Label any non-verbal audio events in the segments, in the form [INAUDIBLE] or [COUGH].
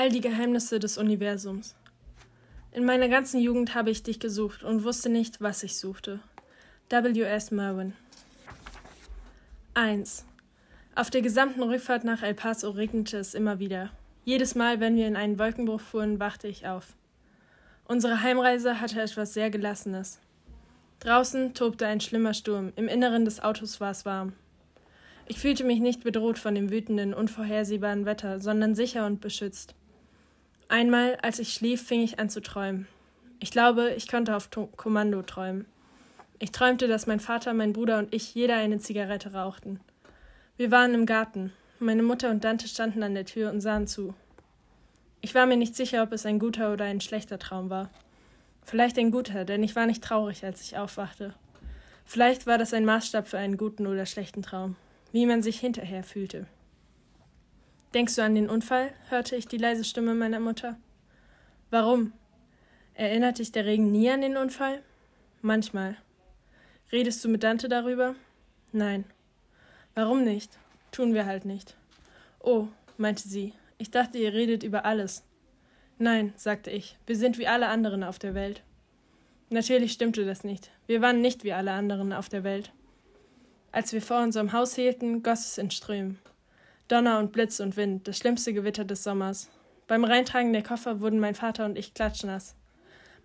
All die Geheimnisse des Universums. In meiner ganzen Jugend habe ich dich gesucht und wusste nicht, was ich suchte. W.S. Merwin 1. Auf der gesamten Rückfahrt nach El Paso regnete es immer wieder. Jedes Mal, wenn wir in einen Wolkenbruch fuhren, wachte ich auf. Unsere Heimreise hatte etwas sehr Gelassenes. Draußen tobte ein schlimmer Sturm, im Inneren des Autos war es warm. Ich fühlte mich nicht bedroht von dem wütenden, unvorhersehbaren Wetter, sondern sicher und beschützt. Einmal, als ich schlief, fing ich an zu träumen. Ich glaube, ich konnte auf Kommando träumen. Ich träumte, dass mein Vater, mein Bruder und ich jeder eine Zigarette rauchten. Wir waren im Garten. Meine Mutter und Dante standen an der Tür und sahen zu. Ich war mir nicht sicher, ob es ein guter oder ein schlechter Traum war. Vielleicht ein guter, denn ich war nicht traurig, als ich aufwachte. Vielleicht war das ein Maßstab für einen guten oder schlechten Traum, wie man sich hinterher fühlte. Denkst du an den Unfall? hörte ich die leise Stimme meiner Mutter. Warum? Erinnert dich der Regen nie an den Unfall? Manchmal. Redest du mit Dante darüber? Nein. Warum nicht? Tun wir halt nicht. Oh, meinte sie, ich dachte, ihr redet über alles. Nein, sagte ich, wir sind wie alle anderen auf der Welt. Natürlich stimmte das nicht. Wir waren nicht wie alle anderen auf der Welt. Als wir vor unserem Haus hielten, goss es in Strömen. Donner und Blitz und Wind, das schlimmste Gewitter des Sommers. Beim Reintragen der Koffer wurden mein Vater und ich klatschnass.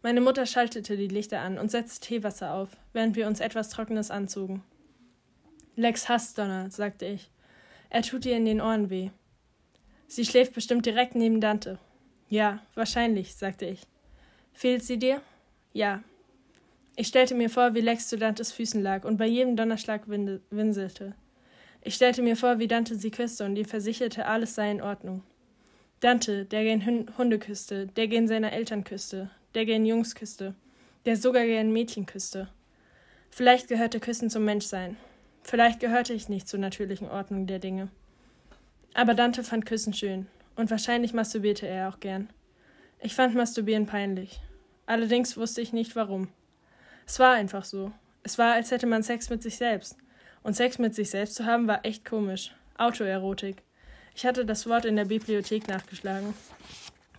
Meine Mutter schaltete die Lichter an und setzte Teewasser auf, während wir uns etwas Trockenes anzogen. Lex hasst Donner, sagte ich. Er tut ihr in den Ohren weh. Sie schläft bestimmt direkt neben Dante. Ja, wahrscheinlich, sagte ich. Fehlt sie dir? Ja. Ich stellte mir vor, wie Lex zu Dantes Füßen lag und bei jedem Donnerschlag winselte. Ich stellte mir vor, wie Dante sie küsste und ihr versicherte, alles sei in Ordnung. Dante, der gern Hunde küsste, der gern seine Eltern küsste, der gern Jungs küsste, der sogar gern Mädchen küsste. Vielleicht gehörte Küssen zum Menschsein. Vielleicht gehörte ich nicht zur natürlichen Ordnung der Dinge. Aber Dante fand Küssen schön, und wahrscheinlich masturbierte er auch gern. Ich fand Masturbieren peinlich. Allerdings wusste ich nicht warum. Es war einfach so. Es war, als hätte man Sex mit sich selbst. Und Sex mit sich selbst zu haben, war echt komisch. Autoerotik. Ich hatte das Wort in der Bibliothek nachgeschlagen.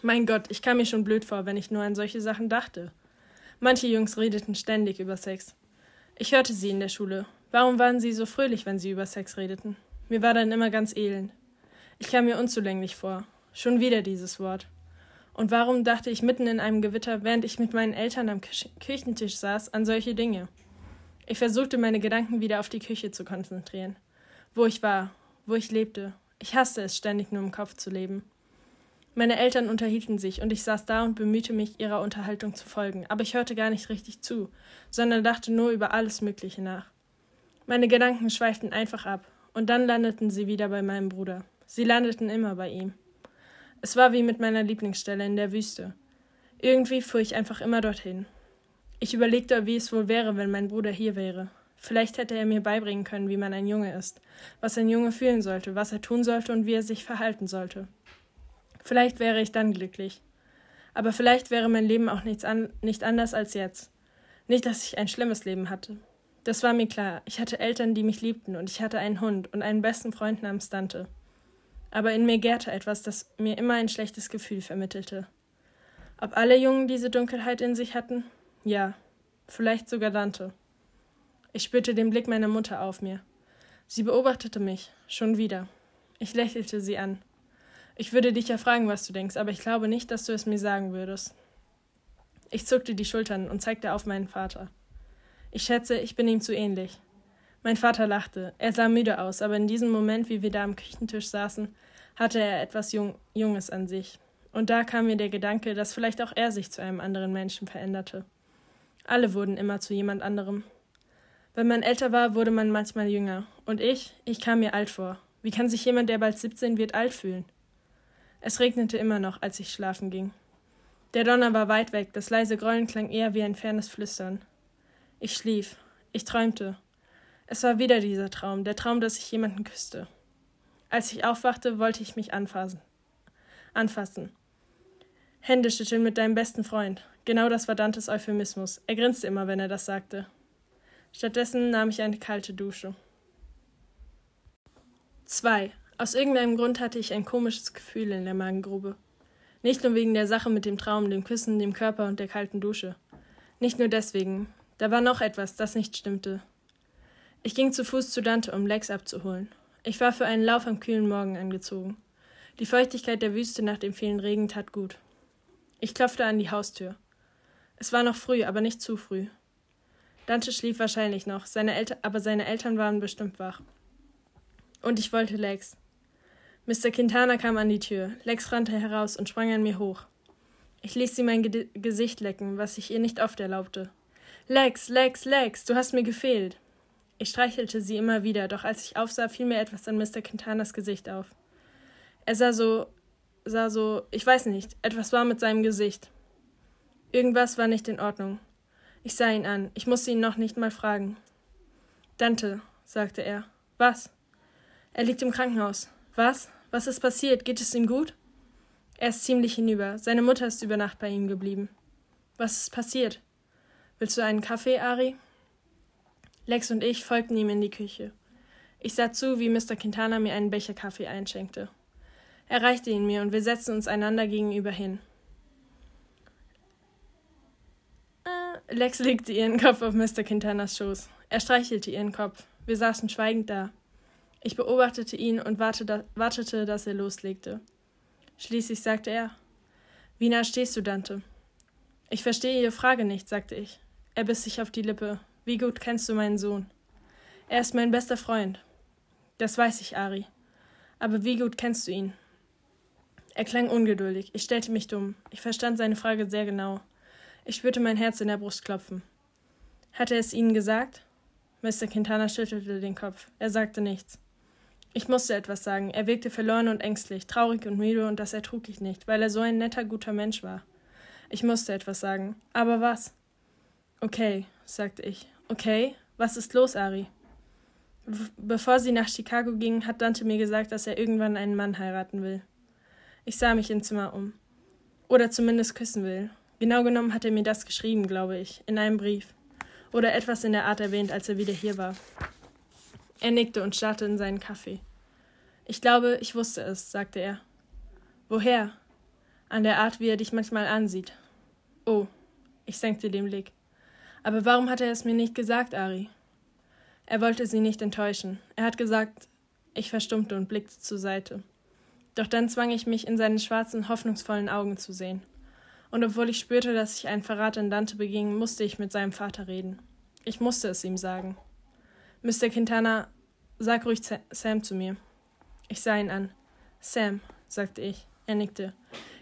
Mein Gott, ich kam mir schon blöd vor, wenn ich nur an solche Sachen dachte. Manche Jungs redeten ständig über Sex. Ich hörte sie in der Schule. Warum waren sie so fröhlich, wenn sie über Sex redeten? Mir war dann immer ganz elend. Ich kam mir unzulänglich vor. Schon wieder dieses Wort. Und warum dachte ich mitten in einem Gewitter, während ich mit meinen Eltern am Küchentisch saß, an solche Dinge? Ich versuchte meine Gedanken wieder auf die Küche zu konzentrieren. Wo ich war, wo ich lebte. Ich hasste es, ständig nur im Kopf zu leben. Meine Eltern unterhielten sich, und ich saß da und bemühte mich, ihrer Unterhaltung zu folgen, aber ich hörte gar nicht richtig zu, sondern dachte nur über alles Mögliche nach. Meine Gedanken schweiften einfach ab, und dann landeten sie wieder bei meinem Bruder. Sie landeten immer bei ihm. Es war wie mit meiner Lieblingsstelle in der Wüste. Irgendwie fuhr ich einfach immer dorthin. Ich überlegte, wie es wohl wäre, wenn mein Bruder hier wäre. Vielleicht hätte er mir beibringen können, wie man ein Junge ist, was ein Junge fühlen sollte, was er tun sollte und wie er sich verhalten sollte. Vielleicht wäre ich dann glücklich. Aber vielleicht wäre mein Leben auch nichts an, nicht anders als jetzt. Nicht, dass ich ein schlimmes Leben hatte. Das war mir klar. Ich hatte Eltern, die mich liebten, und ich hatte einen Hund und einen besten Freund namens Dante. Aber in mir gärte etwas, das mir immer ein schlechtes Gefühl vermittelte. Ob alle Jungen diese Dunkelheit in sich hatten? Ja, vielleicht sogar Dante. Ich spürte den Blick meiner Mutter auf mir. Sie beobachtete mich, schon wieder. Ich lächelte sie an. Ich würde dich ja fragen, was du denkst, aber ich glaube nicht, dass du es mir sagen würdest. Ich zuckte die Schultern und zeigte auf meinen Vater. Ich schätze, ich bin ihm zu ähnlich. Mein Vater lachte. Er sah müde aus, aber in diesem Moment, wie wir da am Küchentisch saßen, hatte er etwas Jung Junges an sich. Und da kam mir der Gedanke, dass vielleicht auch er sich zu einem anderen Menschen veränderte. Alle wurden immer zu jemand anderem. Wenn man älter war, wurde man manchmal jünger. Und ich, ich kam mir alt vor. Wie kann sich jemand, der bald 17 wird, alt fühlen? Es regnete immer noch, als ich schlafen ging. Der Donner war weit weg, das leise Grollen klang eher wie ein fernes Flüstern. Ich schlief, ich träumte. Es war wieder dieser Traum, der Traum, dass ich jemanden küsste. Als ich aufwachte, wollte ich mich anfassen. Anfassen. Hände schütteln mit deinem besten Freund. Genau das war Dantes Euphemismus. Er grinste immer, wenn er das sagte. Stattdessen nahm ich eine kalte Dusche. 2. Aus irgendeinem Grund hatte ich ein komisches Gefühl in der Magengrube. Nicht nur wegen der Sache mit dem Traum, dem Küssen, dem Körper und der kalten Dusche. Nicht nur deswegen. Da war noch etwas, das nicht stimmte. Ich ging zu Fuß zu Dante, um Lex abzuholen. Ich war für einen Lauf am kühlen Morgen angezogen. Die Feuchtigkeit der Wüste nach dem vielen Regen tat gut. Ich klopfte an die Haustür. Es war noch früh, aber nicht zu früh. Dante schlief wahrscheinlich noch, seine Eltern, aber seine Eltern waren bestimmt wach. Und ich wollte Lex. Mr. Quintana kam an die Tür. Lex rannte heraus und sprang an mir hoch. Ich ließ sie mein Ge Gesicht lecken, was ich ihr nicht oft erlaubte. Lex, Lex, Lex, du hast mir gefehlt. Ich streichelte sie immer wieder, doch als ich aufsah, fiel mir etwas an Mr. Quintanas Gesicht auf. Er sah so, sah so, ich weiß nicht, etwas war mit seinem Gesicht. Irgendwas war nicht in Ordnung. Ich sah ihn an, ich musste ihn noch nicht mal fragen. Dante, sagte er. Was? Er liegt im Krankenhaus. Was? Was ist passiert? Geht es ihm gut? Er ist ziemlich hinüber. Seine Mutter ist über Nacht bei ihm geblieben. Was ist passiert? Willst du einen Kaffee, Ari? Lex und ich folgten ihm in die Küche. Ich sah zu, wie Mr. Quintana mir einen Becher Kaffee einschenkte. Er reichte ihn mir und wir setzten uns einander gegenüber hin. Äh, Lex legte ihren Kopf auf Mr. Quintanas Schoß. Er streichelte ihren Kopf. Wir saßen schweigend da. Ich beobachtete ihn und wartete, dass er loslegte. Schließlich sagte er: Wie nah stehst du, Dante? Ich verstehe Ihre Frage nicht, sagte ich. Er biss sich auf die Lippe. Wie gut kennst du meinen Sohn? Er ist mein bester Freund. Das weiß ich, Ari. Aber wie gut kennst du ihn? Er klang ungeduldig. Ich stellte mich dumm. Ich verstand seine Frage sehr genau. Ich spürte mein Herz in der Brust klopfen. Hat er es Ihnen gesagt? Mr. Quintana schüttelte den Kopf. Er sagte nichts. Ich musste etwas sagen. Er wirkte verloren und ängstlich, traurig und müde, und das ertrug ich nicht, weil er so ein netter, guter Mensch war. Ich musste etwas sagen. Aber was? Okay, sagte ich. Okay, was ist los, Ari? Bevor sie nach Chicago ging, hat Dante mir gesagt, dass er irgendwann einen Mann heiraten will. Ich sah mich im Zimmer um. Oder zumindest küssen will. Genau genommen hat er mir das geschrieben, glaube ich, in einem Brief. Oder etwas in der Art erwähnt, als er wieder hier war. Er nickte und starrte in seinen Kaffee. Ich glaube, ich wusste es, sagte er. Woher? An der Art, wie er dich manchmal ansieht. Oh, ich senkte den Blick. Aber warum hat er es mir nicht gesagt, Ari? Er wollte sie nicht enttäuschen. Er hat gesagt, ich verstummte und blickte zur Seite. Doch dann zwang ich mich, in seine schwarzen, hoffnungsvollen Augen zu sehen. Und obwohl ich spürte, dass ich einen Verrat in Dante beging, musste ich mit seinem Vater reden. Ich musste es ihm sagen. Mr. Quintana, sag ruhig Sam zu mir. Ich sah ihn an. Sam, sagte ich. Er nickte.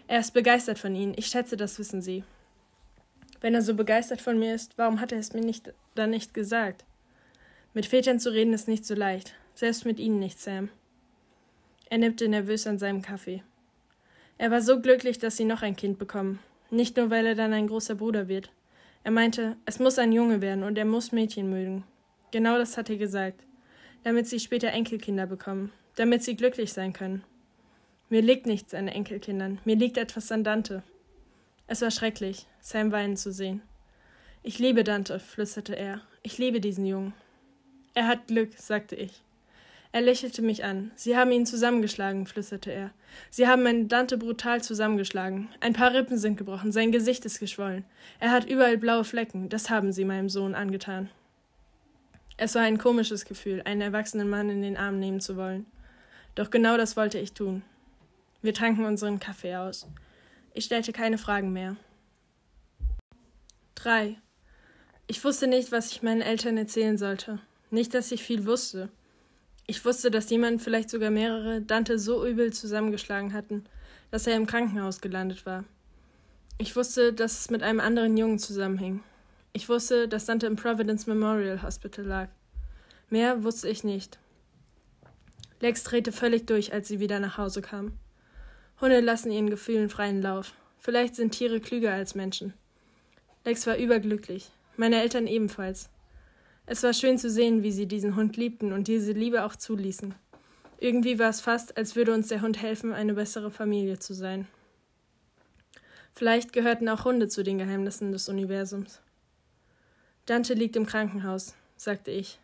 Er ist begeistert von Ihnen. Ich schätze, das wissen Sie. Wenn er so begeistert von mir ist, warum hat er es mir nicht, dann nicht gesagt? Mit Vätern zu reden ist nicht so leicht. Selbst mit Ihnen nicht, Sam. Er nippte nervös an seinem Kaffee. Er war so glücklich, dass sie noch ein Kind bekommen. Nicht nur, weil er dann ein großer Bruder wird. Er meinte, es muss ein Junge werden und er muss Mädchen mögen. Genau das hat er gesagt. Damit sie später Enkelkinder bekommen. Damit sie glücklich sein können. Mir liegt nichts an Enkelkindern. Mir liegt etwas an Dante. Es war schrecklich, Sam weinen zu sehen. Ich liebe Dante, flüsterte er. Ich liebe diesen Jungen. Er hat Glück, sagte ich. Er lächelte mich an. Sie haben ihn zusammengeschlagen, flüsterte er. Sie haben meinen Dante brutal zusammengeschlagen. Ein paar Rippen sind gebrochen, sein Gesicht ist geschwollen. Er hat überall blaue Flecken, das haben sie meinem Sohn angetan. Es war ein komisches Gefühl, einen erwachsenen Mann in den Arm nehmen zu wollen. Doch genau das wollte ich tun. Wir tranken unseren Kaffee aus. Ich stellte keine Fragen mehr. 3. Ich wusste nicht, was ich meinen Eltern erzählen sollte. Nicht, dass ich viel wusste. Ich wusste, dass jemand, vielleicht sogar mehrere, Dante so übel zusammengeschlagen hatten, dass er im Krankenhaus gelandet war. Ich wusste, dass es mit einem anderen Jungen zusammenhing. Ich wusste, dass Dante im Providence Memorial Hospital lag. Mehr wusste ich nicht. Lex drehte völlig durch, als sie wieder nach Hause kam. Hunde lassen ihren Gefühlen freien Lauf. Vielleicht sind Tiere klüger als Menschen. Lex war überglücklich. Meine Eltern ebenfalls. Es war schön zu sehen, wie sie diesen Hund liebten und diese Liebe auch zuließen. Irgendwie war es fast, als würde uns der Hund helfen, eine bessere Familie zu sein. Vielleicht gehörten auch Hunde zu den Geheimnissen des Universums. Dante liegt im Krankenhaus, sagte ich.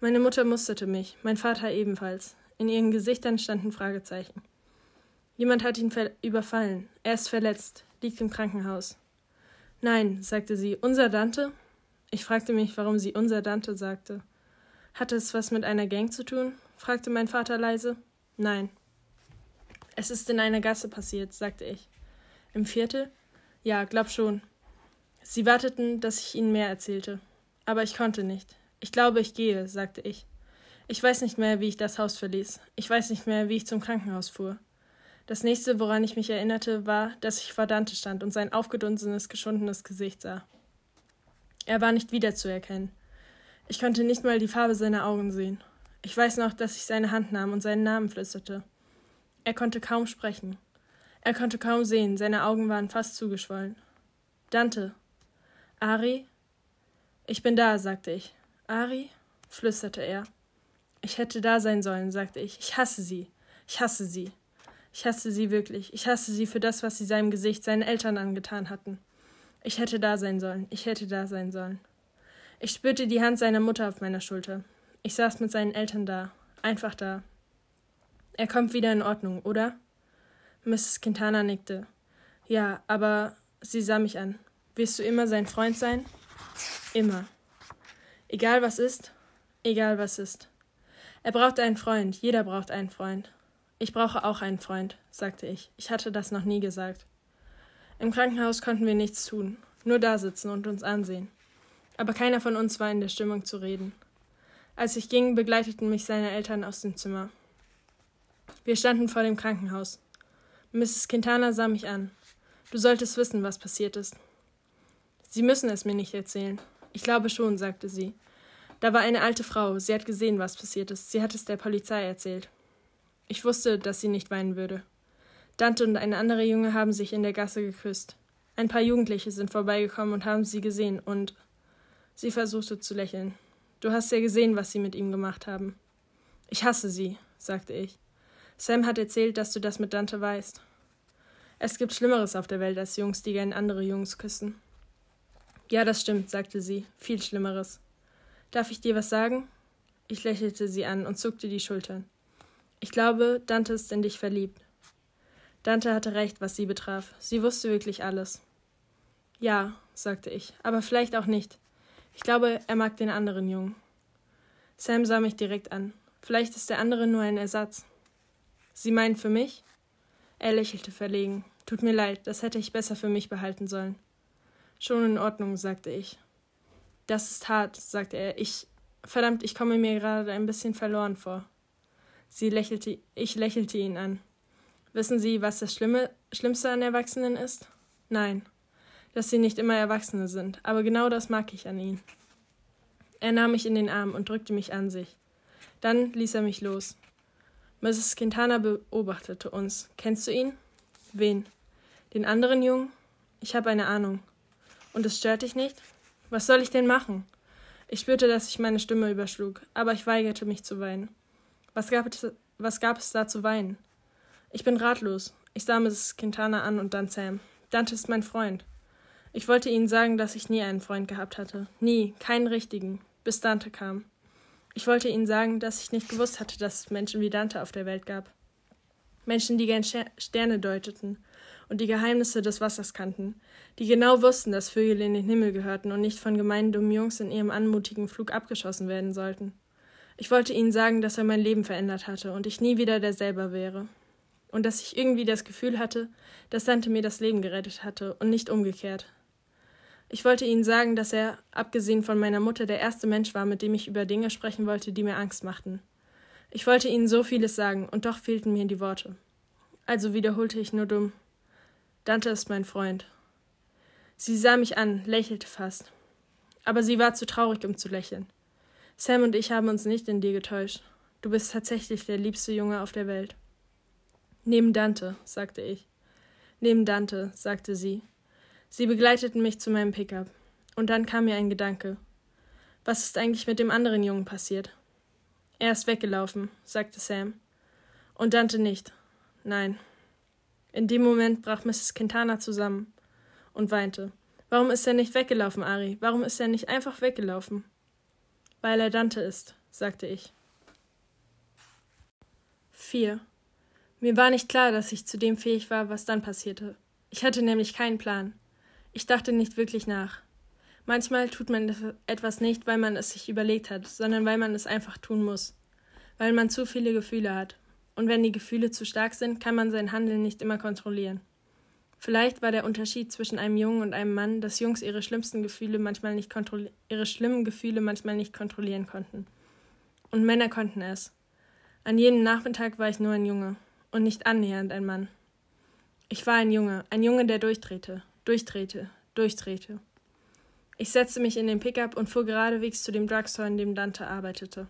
Meine Mutter musterte mich, mein Vater ebenfalls. In ihren Gesichtern standen Fragezeichen. Jemand hat ihn überfallen. Er ist verletzt, liegt im Krankenhaus. Nein, sagte sie, unser Dante? Ich fragte mich, warum sie unser Dante sagte. Hatte es was mit einer Gang zu tun? fragte mein Vater leise. Nein. Es ist in einer Gasse passiert, sagte ich. Im Viertel? Ja, glaub schon. Sie warteten, dass ich ihnen mehr erzählte. Aber ich konnte nicht. Ich glaube, ich gehe, sagte ich. Ich weiß nicht mehr, wie ich das Haus verließ. Ich weiß nicht mehr, wie ich zum Krankenhaus fuhr. Das nächste, woran ich mich erinnerte, war, dass ich vor Dante stand und sein aufgedunsenes, geschundenes Gesicht sah. Er war nicht wiederzuerkennen. Ich konnte nicht mal die Farbe seiner Augen sehen. Ich weiß noch, dass ich seine Hand nahm und seinen Namen flüsterte. Er konnte kaum sprechen. Er konnte kaum sehen, seine Augen waren fast zugeschwollen. Dante. Ari? Ich bin da, sagte ich. Ari? flüsterte er. Ich hätte da sein sollen, sagte ich. Ich hasse sie. Ich hasse sie. Ich hasse sie wirklich. Ich hasse sie für das, was sie seinem Gesicht, seinen Eltern angetan hatten. Ich hätte da sein sollen. Ich hätte da sein sollen. Ich spürte die Hand seiner Mutter auf meiner Schulter. Ich saß mit seinen Eltern da. Einfach da. Er kommt wieder in Ordnung, oder? Mrs. Quintana nickte. Ja, aber sie sah mich an. Wirst du immer sein Freund sein? Immer. Egal was ist, egal was ist. Er braucht einen Freund, jeder braucht einen Freund. Ich brauche auch einen Freund, sagte ich. Ich hatte das noch nie gesagt. Im Krankenhaus konnten wir nichts tun, nur da sitzen und uns ansehen. Aber keiner von uns war in der Stimmung zu reden. Als ich ging, begleiteten mich seine Eltern aus dem Zimmer. Wir standen vor dem Krankenhaus. Mrs. Quintana sah mich an. Du solltest wissen, was passiert ist. Sie müssen es mir nicht erzählen. Ich glaube schon, sagte sie. Da war eine alte Frau. Sie hat gesehen, was passiert ist. Sie hat es der Polizei erzählt. Ich wusste, dass sie nicht weinen würde. Dante und ein anderer Junge haben sich in der Gasse geküsst. Ein paar Jugendliche sind vorbeigekommen und haben sie gesehen und sie versuchte zu lächeln. Du hast ja gesehen, was sie mit ihm gemacht haben. Ich hasse sie, sagte ich. Sam hat erzählt, dass du das mit Dante weißt. Es gibt Schlimmeres auf der Welt als Jungs, die gern andere Jungs küssen. Ja, das stimmt, sagte sie. Viel Schlimmeres. Darf ich dir was sagen? Ich lächelte sie an und zuckte die Schultern. Ich glaube, Dante ist in dich verliebt. Dante hatte recht, was sie betraf. Sie wusste wirklich alles. Ja, sagte ich, aber vielleicht auch nicht. Ich glaube, er mag den anderen Jungen. Sam sah mich direkt an. Vielleicht ist der andere nur ein Ersatz. Sie meinen für mich? Er lächelte verlegen. Tut mir leid, das hätte ich besser für mich behalten sollen. Schon in Ordnung, sagte ich. Das ist hart, sagte er. Ich. Verdammt, ich komme mir gerade ein bisschen verloren vor. Sie lächelte, ich lächelte ihn an. Wissen Sie, was das Schlimme, Schlimmste an Erwachsenen ist? Nein, dass sie nicht immer Erwachsene sind, aber genau das mag ich an ihnen. Er nahm mich in den Arm und drückte mich an sich. Dann ließ er mich los. Mrs. Quintana beobachtete uns. Kennst du ihn? Wen? Den anderen Jungen? Ich habe eine Ahnung. Und es stört dich nicht? Was soll ich denn machen? Ich spürte, dass sich meine Stimme überschlug, aber ich weigerte mich zu weinen. Was gab es, was gab es da zu weinen? Ich bin ratlos. Ich sah Mrs. Quintana an und dann Sam. Dante ist mein Freund. Ich wollte ihnen sagen, dass ich nie einen Freund gehabt hatte. Nie, keinen richtigen, bis Dante kam. Ich wollte ihnen sagen, dass ich nicht gewusst hatte, dass es Menschen wie Dante auf der Welt gab. Menschen, die gern Sterne deuteten und die Geheimnisse des Wassers kannten, die genau wussten, dass Vögel in den Himmel gehörten und nicht von gemeinen dummen Jungs in ihrem anmutigen Flug abgeschossen werden sollten. Ich wollte ihnen sagen, dass er mein Leben verändert hatte und ich nie wieder derselbe wäre. Und dass ich irgendwie das Gefühl hatte, dass Dante mir das Leben gerettet hatte und nicht umgekehrt. Ich wollte ihnen sagen, dass er, abgesehen von meiner Mutter, der erste Mensch war, mit dem ich über Dinge sprechen wollte, die mir Angst machten. Ich wollte ihnen so vieles sagen, und doch fehlten mir die Worte. Also wiederholte ich nur dumm. Dante ist mein Freund. Sie sah mich an, lächelte fast. Aber sie war zu traurig, um zu lächeln. Sam und ich haben uns nicht in dir getäuscht. Du bist tatsächlich der liebste Junge auf der Welt. Neben Dante, sagte ich. Neben Dante, sagte sie. Sie begleiteten mich zu meinem Pickup. Und dann kam mir ein Gedanke. Was ist eigentlich mit dem anderen Jungen passiert? Er ist weggelaufen, sagte Sam. Und Dante nicht. Nein. In dem Moment brach Mrs. Quintana zusammen und weinte. Warum ist er nicht weggelaufen, Ari? Warum ist er nicht einfach weggelaufen? Weil er Dante ist, sagte ich. 4. Mir war nicht klar, dass ich zu dem fähig war, was dann passierte. Ich hatte nämlich keinen Plan. Ich dachte nicht wirklich nach. Manchmal tut man etwas nicht, weil man es sich überlegt hat, sondern weil man es einfach tun muss. Weil man zu viele Gefühle hat. Und wenn die Gefühle zu stark sind, kann man sein Handeln nicht immer kontrollieren. Vielleicht war der Unterschied zwischen einem Jungen und einem Mann, dass Jungs ihre schlimmsten Gefühle manchmal nicht ihre schlimmen Gefühle manchmal nicht kontrollieren konnten. Und Männer konnten es. An jedem Nachmittag war ich nur ein Junge und nicht annähernd ein Mann. Ich war ein Junge, ein Junge, der durchdrehte, durchdrehte, durchdrehte. Ich setzte mich in den Pickup und fuhr geradewegs zu dem Drugstore, in dem Dante arbeitete.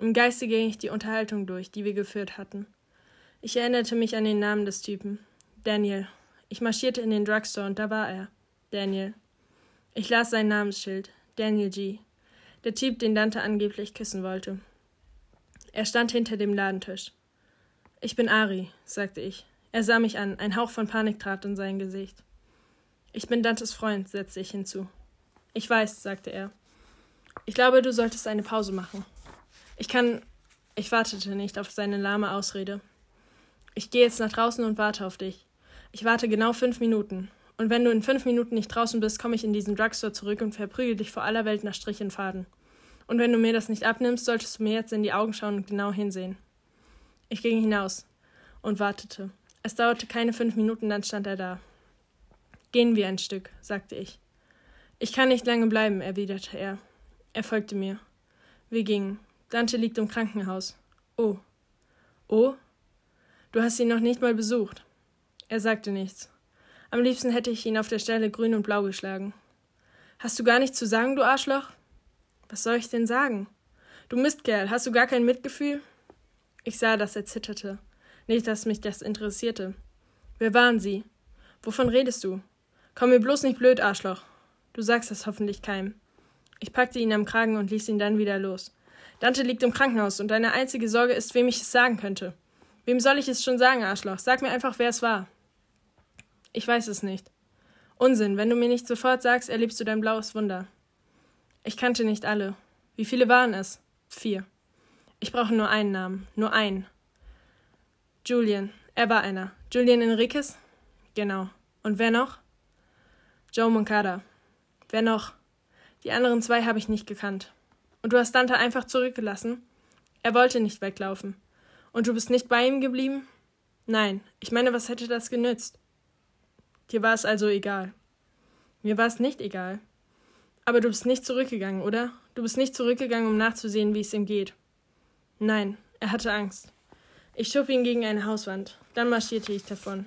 Im Geiste ging ich die Unterhaltung durch, die wir geführt hatten. Ich erinnerte mich an den Namen des Typen. Daniel, ich marschierte in den Drugstore und da war er. Daniel. Ich las sein Namensschild. Daniel G. Der Typ, den Dante angeblich küssen wollte. Er stand hinter dem Ladentisch. Ich bin Ari, sagte ich. Er sah mich an, ein Hauch von Panik trat in sein Gesicht. Ich bin Dantes Freund, setzte ich hinzu. Ich weiß, sagte er. Ich glaube, du solltest eine Pause machen. Ich kann. Ich wartete nicht auf seine lahme Ausrede. Ich gehe jetzt nach draußen und warte auf dich. Ich warte genau fünf Minuten. Und wenn du in fünf Minuten nicht draußen bist, komme ich in diesen Drugstore zurück und verprügel dich vor aller Welt nach Strich und Faden. Und wenn du mir das nicht abnimmst, solltest du mir jetzt in die Augen schauen und genau hinsehen. Ich ging hinaus und wartete. Es dauerte keine fünf Minuten, dann stand er da. Gehen wir ein Stück, sagte ich. Ich kann nicht lange bleiben, erwiderte er. Er folgte mir. Wir gingen. Dante liegt im Krankenhaus. Oh. Oh? Du hast ihn noch nicht mal besucht. Er sagte nichts. Am liebsten hätte ich ihn auf der Stelle grün und blau geschlagen. Hast du gar nichts zu sagen, du Arschloch? Was soll ich denn sagen? Du Mistkerl, hast du gar kein Mitgefühl? Ich sah, dass er zitterte. Nicht, dass mich das interessierte. Wer waren Sie? Wovon redest du? Komm mir bloß nicht blöd, Arschloch. Du sagst das hoffentlich keinem. Ich packte ihn am Kragen und ließ ihn dann wieder los. Dante liegt im Krankenhaus und deine einzige Sorge ist, wem ich es sagen könnte. Wem soll ich es schon sagen, Arschloch? Sag mir einfach, wer es war. Ich weiß es nicht. Unsinn, wenn du mir nicht sofort sagst, erlebst du dein blaues Wunder. Ich kannte nicht alle. Wie viele waren es? Vier. Ich brauche nur einen Namen, nur einen. Julian, er war einer. Julian Enriquez? Genau. Und wer noch? Joe Moncada. Wer noch? Die anderen zwei habe ich nicht gekannt. Und du hast Dante einfach zurückgelassen? Er wollte nicht weglaufen. Und du bist nicht bei ihm geblieben? Nein, ich meine, was hätte das genützt? Dir war es also egal. Mir war es nicht egal. Aber du bist nicht zurückgegangen, oder? Du bist nicht zurückgegangen, um nachzusehen, wie es ihm geht. Nein, er hatte Angst. Ich schob ihn gegen eine Hauswand. Dann marschierte ich davon.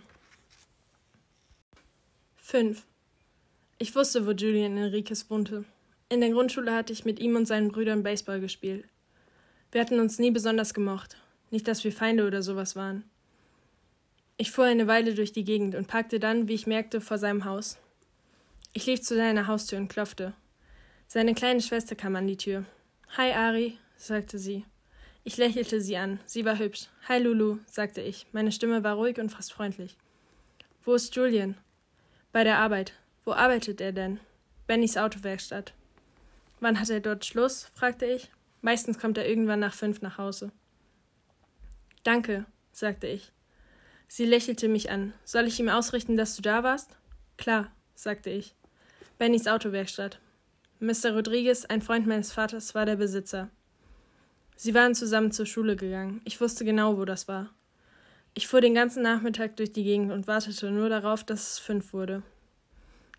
5. Ich wusste, wo Julian Enriquez wohnte. In der Grundschule hatte ich mit ihm und seinen Brüdern Baseball gespielt. Wir hatten uns nie besonders gemocht. Nicht, dass wir Feinde oder sowas waren. Ich fuhr eine Weile durch die Gegend und parkte dann, wie ich merkte, vor seinem Haus. Ich lief zu seiner Haustür und klopfte. Seine kleine Schwester kam an die Tür. Hi, Ari, sagte sie. Ich lächelte sie an. Sie war hübsch. Hi, Lulu, sagte ich. Meine Stimme war ruhig und fast freundlich. Wo ist Julian? Bei der Arbeit. Wo arbeitet er denn? Bennys Autowerkstatt. Wann hat er dort Schluss? fragte ich. Meistens kommt er irgendwann nach fünf nach Hause. Danke, sagte ich. Sie lächelte mich an. Soll ich ihm ausrichten, dass du da warst? Klar, sagte ich. Bennys Autowerkstatt. Mr. Rodriguez, ein Freund meines Vaters, war der Besitzer. Sie waren zusammen zur Schule gegangen. Ich wusste genau, wo das war. Ich fuhr den ganzen Nachmittag durch die Gegend und wartete nur darauf, dass es fünf wurde.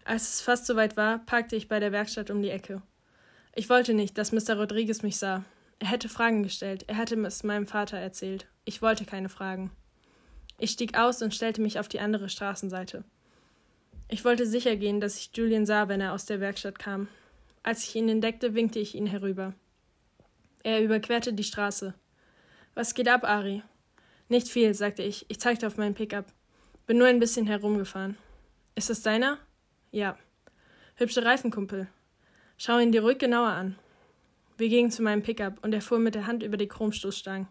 Als es fast soweit war, parkte ich bei der Werkstatt um die Ecke. Ich wollte nicht, dass Mr. Rodriguez mich sah. Er hätte Fragen gestellt, er hätte es meinem Vater erzählt. Ich wollte keine Fragen. Ich stieg aus und stellte mich auf die andere Straßenseite. Ich wollte sicher gehen, dass ich Julian sah, wenn er aus der Werkstatt kam. Als ich ihn entdeckte, winkte ich ihn herüber. Er überquerte die Straße. Was geht ab, Ari? Nicht viel, sagte ich. Ich zeigte auf meinen Pickup. Bin nur ein bisschen herumgefahren. Ist es deiner? Ja. Hübsche Reifenkumpel. Schau ihn dir ruhig genauer an. Wir gingen zu meinem Pickup und er fuhr mit der Hand über die Chromstoßstangen.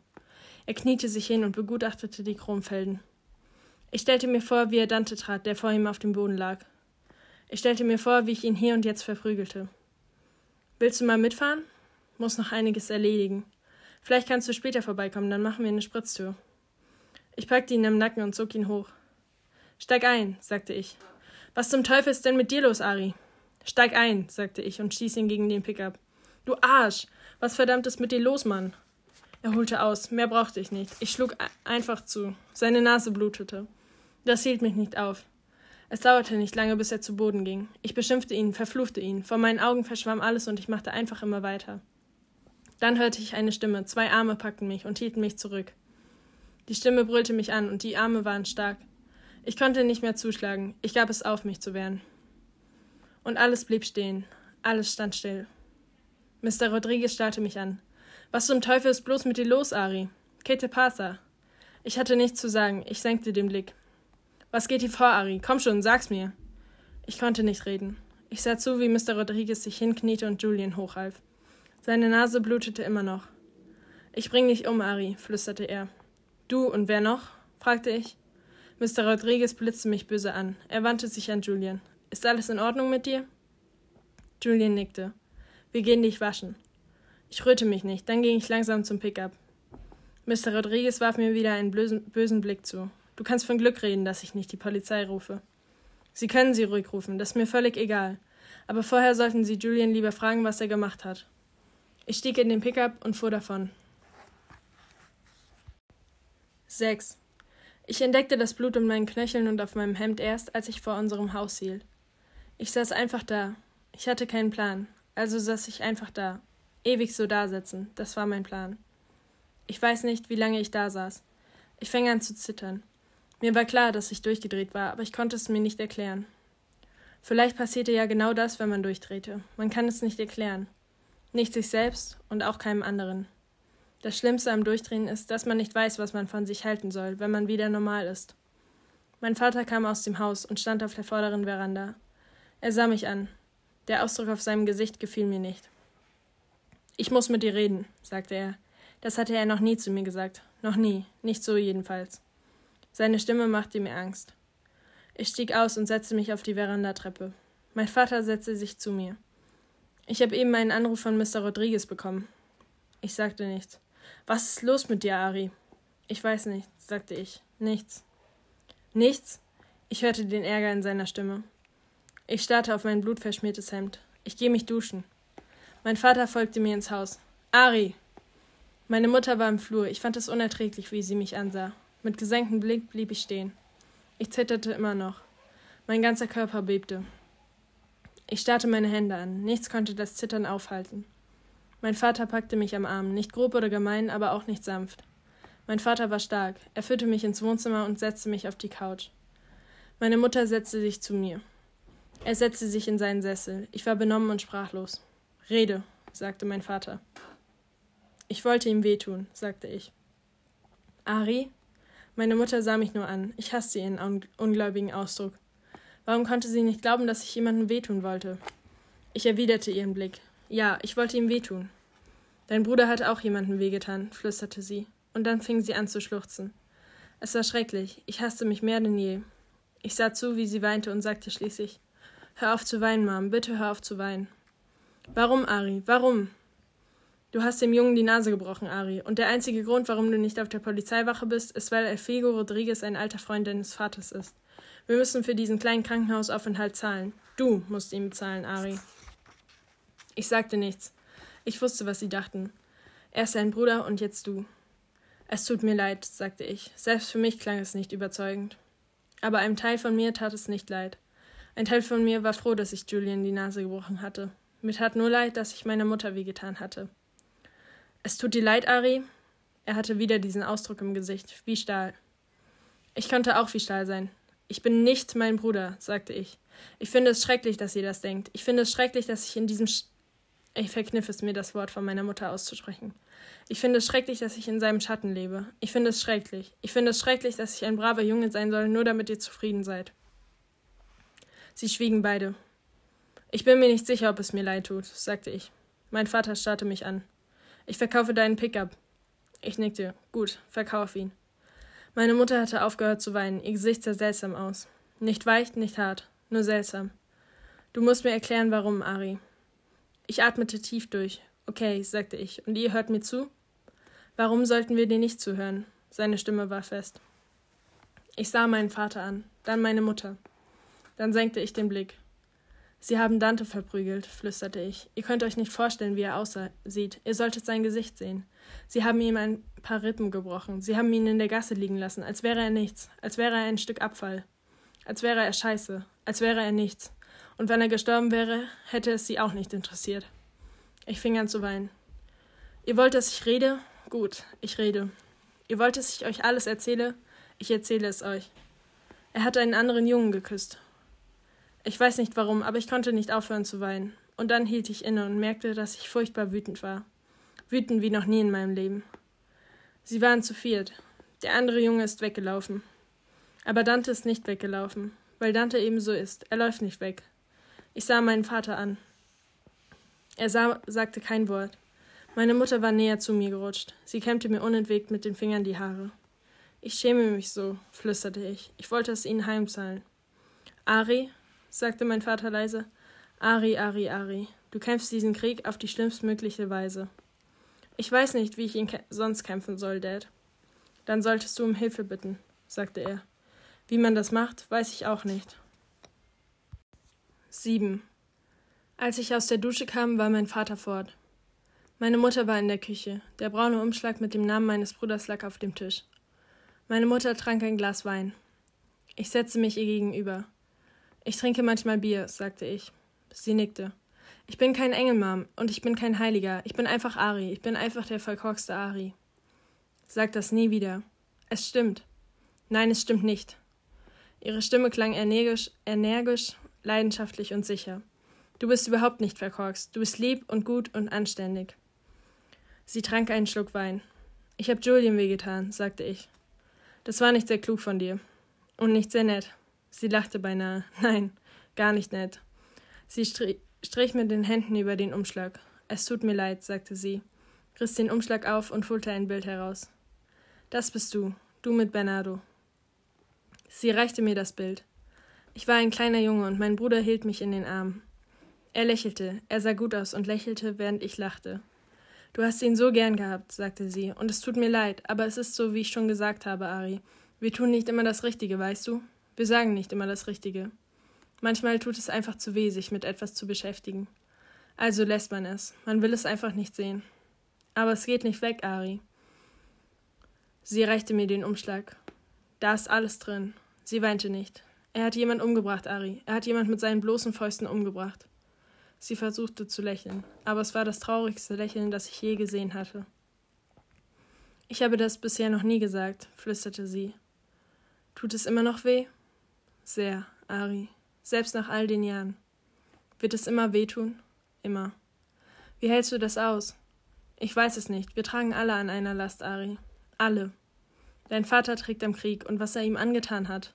Er kniete sich hin und begutachtete die Chromfelden. Ich stellte mir vor, wie er Dante trat, der vor ihm auf dem Boden lag. Ich stellte mir vor, wie ich ihn hier und jetzt verprügelte. Willst du mal mitfahren? Muss noch einiges erledigen. Vielleicht kannst du später vorbeikommen, dann machen wir eine Spritztour. Ich packte ihn am Nacken und zog ihn hoch. Steig ein, sagte ich. Was zum Teufel ist denn mit dir los, Ari? Steig ein, sagte ich und stieß ihn gegen den Pickup. Du Arsch! Was verdammt ist mit dir los, Mann? Er holte aus. Mehr brauchte ich nicht. Ich schlug einfach zu. Seine Nase blutete. Das hielt mich nicht auf. Es dauerte nicht lange, bis er zu Boden ging. Ich beschimpfte ihn, verfluchte ihn. Vor meinen Augen verschwamm alles und ich machte einfach immer weiter. Dann hörte ich eine Stimme. Zwei Arme packten mich und hielten mich zurück. Die Stimme brüllte mich an und die Arme waren stark. Ich konnte nicht mehr zuschlagen. Ich gab es auf, mich zu wehren. Und alles blieb stehen. Alles stand still. Mr. Rodriguez starrte mich an. Was zum Teufel ist bloß mit dir los, Ari? Kete pasa. Ich hatte nichts zu sagen. Ich senkte den Blick. Was geht hier vor, Ari? Komm schon, sag's mir. Ich konnte nicht reden. Ich sah zu, wie Mr. Rodriguez sich hinkniete und Julian hochhalf. Seine Nase blutete immer noch. Ich bring dich um, Ari, flüsterte er. Du und wer noch? fragte ich. Mr. Rodriguez blitzte mich böse an. Er wandte sich an Julian. Ist alles in Ordnung mit dir? Julian nickte. Wir gehen dich waschen. Ich rührte mich nicht, dann ging ich langsam zum Pickup. Mr. Rodriguez warf mir wieder einen bösen, bösen Blick zu. Du kannst von Glück reden, dass ich nicht die Polizei rufe. Sie können sie ruhig rufen, das ist mir völlig egal. Aber vorher sollten Sie Julian lieber fragen, was er gemacht hat. Ich stieg in den Pickup und fuhr davon. 6. Ich entdeckte das Blut um meinen Knöcheln und auf meinem Hemd erst, als ich vor unserem Haus hielt. Ich saß einfach da. Ich hatte keinen Plan, also saß ich einfach da. Ewig so dasitzen, das war mein Plan. Ich weiß nicht, wie lange ich da saß. Ich fing an zu zittern. Mir war klar, dass ich durchgedreht war, aber ich konnte es mir nicht erklären. Vielleicht passierte ja genau das, wenn man durchdrehte. Man kann es nicht erklären. Nicht sich selbst und auch keinem anderen. Das Schlimmste am Durchdrehen ist, dass man nicht weiß, was man von sich halten soll, wenn man wieder normal ist. Mein Vater kam aus dem Haus und stand auf der vorderen Veranda. Er sah mich an. Der Ausdruck auf seinem Gesicht gefiel mir nicht. Ich muss mit dir reden, sagte er. Das hatte er noch nie zu mir gesagt. Noch nie. Nicht so jedenfalls. Seine Stimme machte mir Angst. Ich stieg aus und setzte mich auf die Verandatreppe. Mein Vater setzte sich zu mir. Ich habe eben einen Anruf von Mr. Rodriguez bekommen. Ich sagte nichts. Was ist los mit dir, Ari? Ich weiß nicht, sagte ich. Nichts. Nichts? Ich hörte den Ärger in seiner Stimme. Ich starrte auf mein blutverschmiertes Hemd. Ich gehe mich duschen. Mein Vater folgte mir ins Haus. Ari! Meine Mutter war im Flur. Ich fand es unerträglich, wie sie mich ansah. Mit gesenktem Blick blieb ich stehen. Ich zitterte immer noch. Mein ganzer Körper bebte. Ich starrte meine Hände an. Nichts konnte das Zittern aufhalten. Mein Vater packte mich am Arm, nicht grob oder gemein, aber auch nicht sanft. Mein Vater war stark. Er führte mich ins Wohnzimmer und setzte mich auf die Couch. Meine Mutter setzte sich zu mir. Er setzte sich in seinen Sessel. Ich war benommen und sprachlos. Rede, sagte mein Vater. Ich wollte ihm wehtun, sagte ich. Ari? Meine Mutter sah mich nur an. Ich hasste ihren un ungläubigen Ausdruck. Warum konnte sie nicht glauben, dass ich jemandem wehtun wollte? Ich erwiderte ihren Blick. Ja, ich wollte ihm wehtun. Dein Bruder hat auch jemandem wehgetan, flüsterte sie, und dann fing sie an zu schluchzen. Es war schrecklich. Ich hasste mich mehr denn je. Ich sah zu, wie sie weinte und sagte schließlich: Hör auf zu weinen, Mom, bitte hör auf zu weinen. Warum, Ari? Warum? Du hast dem Jungen die Nase gebrochen, Ari. Und der einzige Grund, warum du nicht auf der Polizeiwache bist, ist, weil Elfigo Rodriguez ein alter Freund deines Vaters ist. Wir müssen für diesen kleinen Krankenhausaufenthalt zahlen. Du musst ihn bezahlen, Ari. Ich sagte nichts. Ich wusste, was sie dachten. Erst dein Bruder und jetzt du. Es tut mir leid, sagte ich. Selbst für mich klang es nicht überzeugend. Aber einem Teil von mir tat es nicht leid. Ein Teil von mir war froh, dass ich Julian die Nase gebrochen hatte. Mir tat nur leid, dass ich meiner Mutter wehgetan hatte. Es tut dir leid, Ari? Er hatte wieder diesen Ausdruck im Gesicht, wie Stahl. Ich konnte auch wie Stahl sein. Ich bin nicht mein Bruder, sagte ich. Ich finde es schrecklich, dass ihr das denkt. Ich finde es schrecklich, dass ich in diesem. Sch ich verkniff es mir, das Wort von meiner Mutter auszusprechen. Ich finde es schrecklich, dass ich in seinem Schatten lebe. Ich finde es schrecklich. Ich finde es schrecklich, dass ich ein braver Junge sein soll, nur damit ihr zufrieden seid. Sie schwiegen beide. Ich bin mir nicht sicher, ob es mir leid tut, sagte ich. Mein Vater starrte mich an. Ich verkaufe deinen Pickup. Ich nickte. Gut, verkauf ihn. Meine Mutter hatte aufgehört zu weinen. Ihr Gesicht sah seltsam aus. Nicht weich, nicht hart, nur seltsam. Du musst mir erklären, warum, Ari. Ich atmete tief durch. Okay, sagte ich. Und ihr hört mir zu? Warum sollten wir dir nicht zuhören? Seine Stimme war fest. Ich sah meinen Vater an, dann meine Mutter. Dann senkte ich den Blick. Sie haben Dante verprügelt, flüsterte ich. Ihr könnt euch nicht vorstellen, wie er aussieht. Ihr solltet sein Gesicht sehen. Sie haben ihm ein paar Rippen gebrochen. Sie haben ihn in der Gasse liegen lassen, als wäre er nichts, als wäre er ein Stück Abfall. Als wäre er scheiße, als wäre er nichts. Und wenn er gestorben wäre, hätte es sie auch nicht interessiert. Ich fing an zu weinen. Ihr wollt, dass ich rede? Gut, ich rede. Ihr wollt, dass ich euch alles erzähle? Ich erzähle es euch. Er hat einen anderen Jungen geküsst. Ich weiß nicht warum, aber ich konnte nicht aufhören zu weinen. Und dann hielt ich inne und merkte, dass ich furchtbar wütend war. Wütend wie noch nie in meinem Leben. Sie waren zu viert. Der andere Junge ist weggelaufen. Aber Dante ist nicht weggelaufen, weil Dante eben so ist. Er läuft nicht weg. Ich sah meinen Vater an. Er sah, sagte kein Wort. Meine Mutter war näher zu mir gerutscht. Sie kämmte mir unentwegt mit den Fingern die Haare. Ich schäme mich so, flüsterte ich. Ich wollte es ihnen heimzahlen. Ari, sagte mein Vater leise. Ari, Ari, Ari, du kämpfst diesen Krieg auf die schlimmstmögliche Weise. Ich weiß nicht, wie ich ihn sonst kämpfen soll, Dad. Dann solltest du um Hilfe bitten, sagte er. Wie man das macht, weiß ich auch nicht. 7. Als ich aus der Dusche kam, war mein Vater fort. Meine Mutter war in der Küche. Der braune Umschlag mit dem Namen meines Bruders lag auf dem Tisch. Meine Mutter trank ein Glas Wein. Ich setzte mich ihr gegenüber. Ich trinke manchmal Bier, sagte ich. Sie nickte. Ich bin kein Engel, Mom, und ich bin kein Heiliger. Ich bin einfach Ari. Ich bin einfach der verkorkste Ari. Sag das nie wieder. Es stimmt. Nein, es stimmt nicht. Ihre Stimme klang energisch, energisch, leidenschaftlich und sicher. Du bist überhaupt nicht verkorkst. Du bist lieb und gut und anständig. Sie trank einen Schluck Wein. Ich habe Julien wehgetan, sagte ich. Das war nicht sehr klug von dir. Und nicht sehr nett. Sie lachte beinahe. [LAUGHS] Nein, gar nicht nett. Sie strich mit den Händen über den Umschlag. Es tut mir leid, sagte sie, riss den Umschlag auf und holte ein Bild heraus. Das bist du, du mit Bernardo. Sie reichte mir das Bild. Ich war ein kleiner Junge und mein Bruder hielt mich in den Arm. Er lächelte, er sah gut aus und lächelte, während ich lachte. Du hast ihn so gern gehabt, sagte sie, und es tut mir leid, aber es ist so, wie ich schon gesagt habe, Ari. Wir tun nicht immer das Richtige, weißt du? Wir sagen nicht immer das Richtige. Manchmal tut es einfach zu weh, sich mit etwas zu beschäftigen. Also lässt man es. Man will es einfach nicht sehen. Aber es geht nicht weg, Ari. Sie reichte mir den Umschlag. Da ist alles drin. Sie weinte nicht. Er hat jemand umgebracht, Ari. Er hat jemand mit seinen bloßen Fäusten umgebracht. Sie versuchte zu lächeln, aber es war das traurigste Lächeln, das ich je gesehen hatte. Ich habe das bisher noch nie gesagt, flüsterte sie. Tut es immer noch weh? Sehr, Ari. Selbst nach all den Jahren. Wird es immer wehtun? Immer. Wie hältst du das aus? Ich weiß es nicht. Wir tragen alle an einer Last, Ari. Alle. Dein Vater trägt am Krieg und was er ihm angetan hat.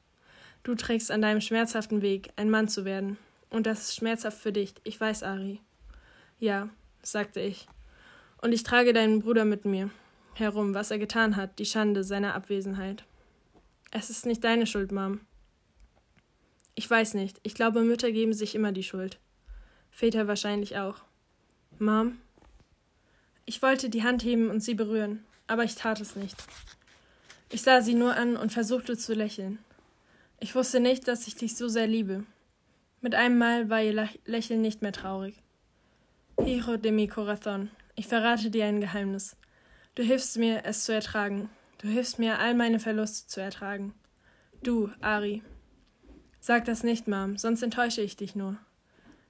Du trägst an deinem schmerzhaften Weg, ein Mann zu werden. Und das ist schmerzhaft für dich. Ich weiß, Ari. Ja, sagte ich. Und ich trage deinen Bruder mit mir herum, was er getan hat, die Schande seiner Abwesenheit. Es ist nicht deine Schuld, Mom. Ich weiß nicht. Ich glaube, Mütter geben sich immer die Schuld. Väter wahrscheinlich auch. Mom? Ich wollte die Hand heben und sie berühren, aber ich tat es nicht. Ich sah sie nur an und versuchte zu lächeln. Ich wusste nicht, dass ich dich so sehr liebe. Mit einem Mal war ihr Lächeln nicht mehr traurig. Hijo de mi corazón, ich verrate dir ein Geheimnis. Du hilfst mir, es zu ertragen. Du hilfst mir, all meine Verluste zu ertragen. Du, Ari, Sag das nicht, Mom, sonst enttäusche ich dich nur.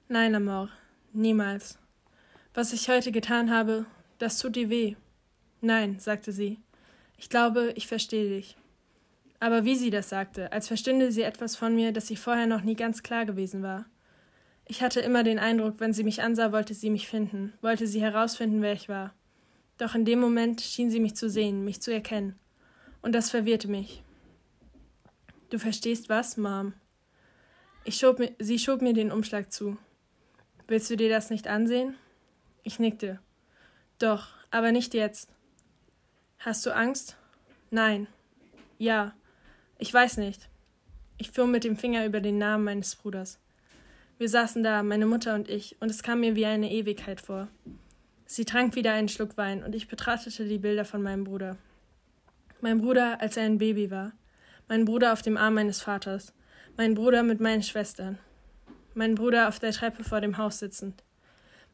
Nein, Amor, niemals. Was ich heute getan habe, das tut dir weh. Nein, sagte sie. Ich glaube, ich verstehe dich. Aber wie sie das sagte, als verstünde sie etwas von mir, das sie vorher noch nie ganz klar gewesen war. Ich hatte immer den Eindruck, wenn sie mich ansah, wollte sie mich finden, wollte sie herausfinden, wer ich war. Doch in dem Moment schien sie mich zu sehen, mich zu erkennen. Und das verwirrte mich. Du verstehst was, Mom? Ich schob mir, sie schob mir den Umschlag zu. Willst du dir das nicht ansehen? Ich nickte. Doch, aber nicht jetzt. Hast du Angst? Nein. Ja. Ich weiß nicht. Ich fuhr mit dem Finger über den Namen meines Bruders. Wir saßen da, meine Mutter und ich, und es kam mir wie eine Ewigkeit vor. Sie trank wieder einen Schluck Wein, und ich betrachtete die Bilder von meinem Bruder. Mein Bruder, als er ein Baby war. Mein Bruder auf dem Arm meines Vaters. Mein Bruder mit meinen Schwestern. Mein Bruder auf der Treppe vor dem Haus sitzend.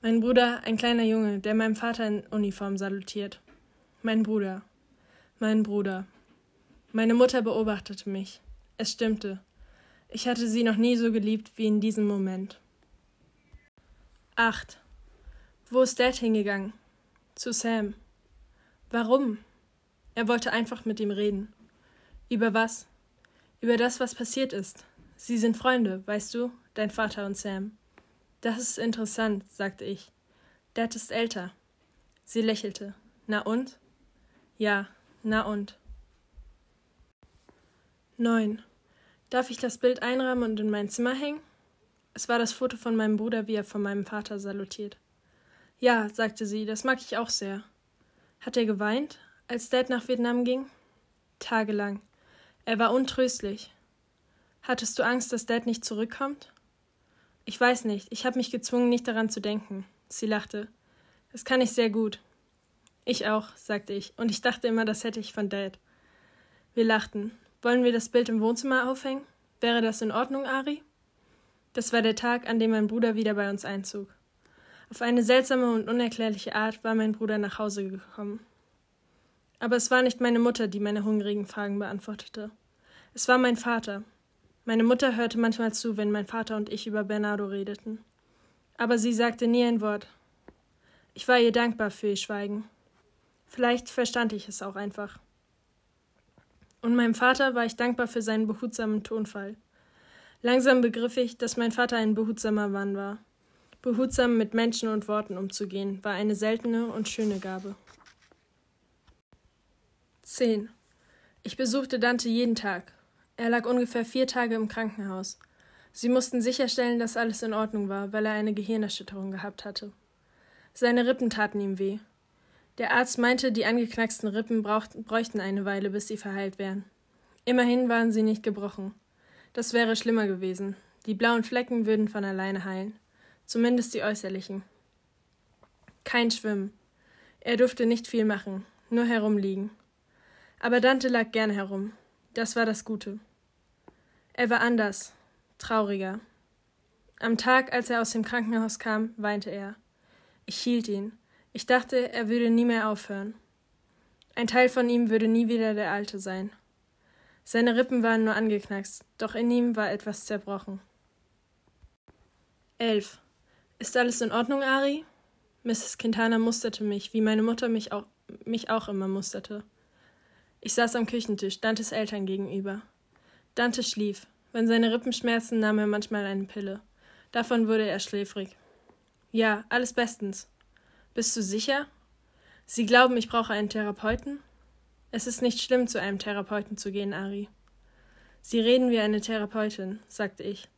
Mein Bruder, ein kleiner Junge, der meinem Vater in Uniform salutiert. Mein Bruder. Mein Bruder. Meine Mutter beobachtete mich. Es stimmte. Ich hatte sie noch nie so geliebt wie in diesem Moment. 8. Wo ist Dad hingegangen? Zu Sam. Warum? Er wollte einfach mit ihm reden. Über was? Über das, was passiert ist. Sie sind Freunde, weißt du, dein Vater und Sam. Das ist interessant, sagte ich. Dad ist älter. Sie lächelte. Na und? Ja, na und. 9. Darf ich das Bild einrahmen und in mein Zimmer hängen? Es war das Foto von meinem Bruder, wie er von meinem Vater salutiert. Ja, sagte sie, das mag ich auch sehr. Hat er geweint, als Dad nach Vietnam ging? Tagelang. Er war untröstlich. Hattest du Angst, dass Dad nicht zurückkommt? Ich weiß nicht, ich habe mich gezwungen, nicht daran zu denken. Sie lachte. Das kann ich sehr gut. Ich auch, sagte ich, und ich dachte immer, das hätte ich von Dad. Wir lachten. Wollen wir das Bild im Wohnzimmer aufhängen? Wäre das in Ordnung, Ari? Das war der Tag, an dem mein Bruder wieder bei uns einzog. Auf eine seltsame und unerklärliche Art war mein Bruder nach Hause gekommen. Aber es war nicht meine Mutter, die meine hungrigen Fragen beantwortete. Es war mein Vater. Meine Mutter hörte manchmal zu, wenn mein Vater und ich über Bernardo redeten. Aber sie sagte nie ein Wort. Ich war ihr dankbar für ihr Schweigen. Vielleicht verstand ich es auch einfach. Und meinem Vater war ich dankbar für seinen behutsamen Tonfall. Langsam begriff ich, dass mein Vater ein behutsamer Mann war. Behutsam mit Menschen und Worten umzugehen, war eine seltene und schöne Gabe. 10. Ich besuchte Dante jeden Tag. Er lag ungefähr vier Tage im Krankenhaus. Sie mussten sicherstellen, dass alles in Ordnung war, weil er eine Gehirnerschütterung gehabt hatte. Seine Rippen taten ihm weh. Der Arzt meinte, die angeknacksten Rippen brauchten, bräuchten eine Weile, bis sie verheilt wären. Immerhin waren sie nicht gebrochen. Das wäre schlimmer gewesen. Die blauen Flecken würden von alleine heilen. Zumindest die äußerlichen. Kein Schwimmen. Er durfte nicht viel machen, nur herumliegen. Aber Dante lag gern herum. Das war das Gute. Er war anders, trauriger. Am Tag, als er aus dem Krankenhaus kam, weinte er. Ich hielt ihn. Ich dachte, er würde nie mehr aufhören. Ein Teil von ihm würde nie wieder der Alte sein. Seine Rippen waren nur angeknackst, doch in ihm war etwas zerbrochen. 11. Ist alles in Ordnung, Ari? Mrs. Quintana musterte mich, wie meine Mutter mich auch, mich auch immer musterte. Ich saß am Küchentisch, Dantes Eltern gegenüber. Dante schlief. Wenn seine Rippen schmerzten, nahm er manchmal eine Pille. Davon wurde er schläfrig. Ja, alles bestens. Bist du sicher? Sie glauben, ich brauche einen Therapeuten? Es ist nicht schlimm, zu einem Therapeuten zu gehen, Ari. Sie reden wie eine Therapeutin, sagte ich.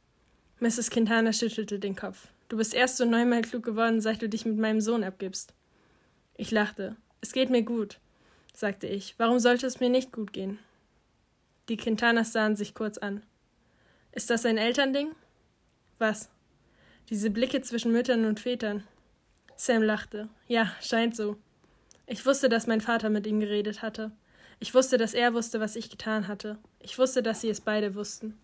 Mrs. Quintana schüttelte den Kopf. Du bist erst so neunmal klug geworden, seit du dich mit meinem Sohn abgibst. Ich lachte. Es geht mir gut, sagte ich. Warum sollte es mir nicht gut gehen? Die Quintanas sahen sich kurz an. Ist das ein Elternding? Was? Diese Blicke zwischen Müttern und Vätern. Sam lachte. Ja, scheint so. Ich wusste, dass mein Vater mit ihm geredet hatte. Ich wusste, dass er wusste, was ich getan hatte. Ich wusste, dass sie es beide wussten.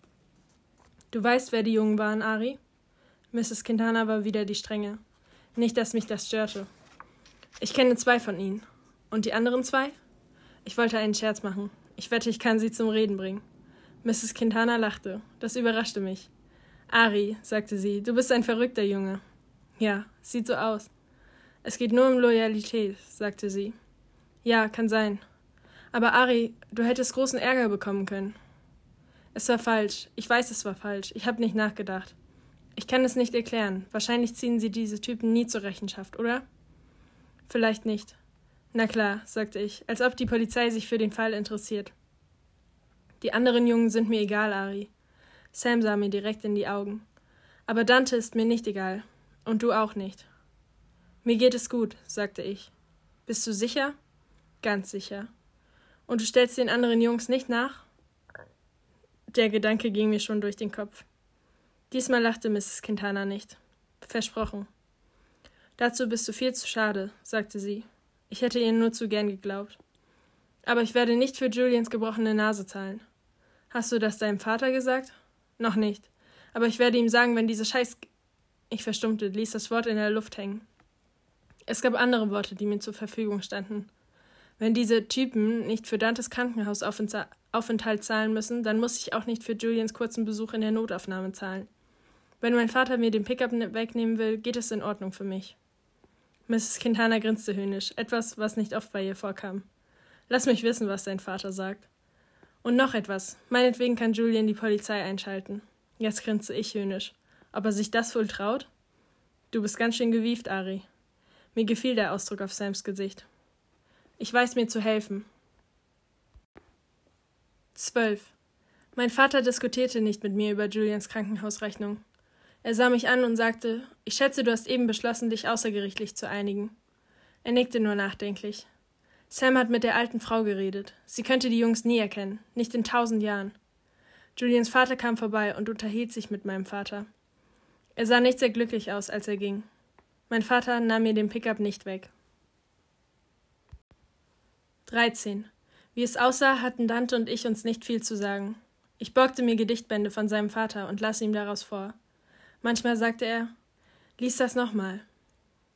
Du weißt, wer die Jungen waren, Ari? Mrs. Quintana war wieder die Strenge. Nicht, dass mich das störte. Ich kenne zwei von ihnen. Und die anderen zwei? Ich wollte einen Scherz machen. Ich wette, ich kann sie zum Reden bringen. Mrs. Quintana lachte. Das überraschte mich. Ari, sagte sie, du bist ein verrückter Junge. Ja, sieht so aus. Es geht nur um Loyalität, sagte sie. Ja, kann sein. Aber Ari, du hättest großen Ärger bekommen können. Es war falsch. Ich weiß, es war falsch. Ich habe nicht nachgedacht. Ich kann es nicht erklären. Wahrscheinlich ziehen sie diese Typen nie zur Rechenschaft, oder? Vielleicht nicht. Na klar, sagte ich, als ob die Polizei sich für den Fall interessiert. Die anderen Jungen sind mir egal, Ari. Sam sah mir direkt in die Augen. Aber Dante ist mir nicht egal. Und du auch nicht. Mir geht es gut, sagte ich. Bist du sicher? Ganz sicher. Und du stellst den anderen Jungs nicht nach? Der Gedanke ging mir schon durch den Kopf. Diesmal lachte Mrs. Quintana nicht. Versprochen. Dazu bist du viel zu schade, sagte sie. Ich hätte ihr nur zu gern geglaubt. Aber ich werde nicht für Julians gebrochene Nase zahlen. Hast du das deinem Vater gesagt? Noch nicht. Aber ich werde ihm sagen, wenn diese Scheiß. Ich verstummte, ließ das Wort in der Luft hängen. Es gab andere Worte, die mir zur Verfügung standen. Wenn diese Typen nicht für Dantes Krankenhausaufenthalt zahlen müssen, dann muss ich auch nicht für Julians kurzen Besuch in der Notaufnahme zahlen. Wenn mein Vater mir den Pickup ne-, wegnehmen will, geht es in Ordnung für mich. Mrs. Quintana grinste höhnisch, etwas, was nicht oft bei ihr vorkam. Lass mich wissen, was dein Vater sagt. Und noch etwas. Meinetwegen kann Julian die Polizei einschalten. Jetzt grinste ich höhnisch. Ob er sich das wohl traut? Du bist ganz schön gewieft, Ari. Mir gefiel der Ausdruck auf Sams Gesicht. Ich weiß mir zu helfen. 12. Mein Vater diskutierte nicht mit mir über Julians Krankenhausrechnung. Er sah mich an und sagte, ich schätze, du hast eben beschlossen, dich außergerichtlich zu einigen. Er nickte nur nachdenklich. Sam hat mit der alten Frau geredet. Sie könnte die Jungs nie erkennen, nicht in tausend Jahren. Julians Vater kam vorbei und unterhielt sich mit meinem Vater. Er sah nicht sehr glücklich aus, als er ging. Mein Vater nahm mir den Pickup nicht weg. 13. Wie es aussah, hatten Dante und ich uns nicht viel zu sagen. Ich borgte mir Gedichtbände von seinem Vater und las ihm daraus vor. Manchmal sagte er, lies das nochmal.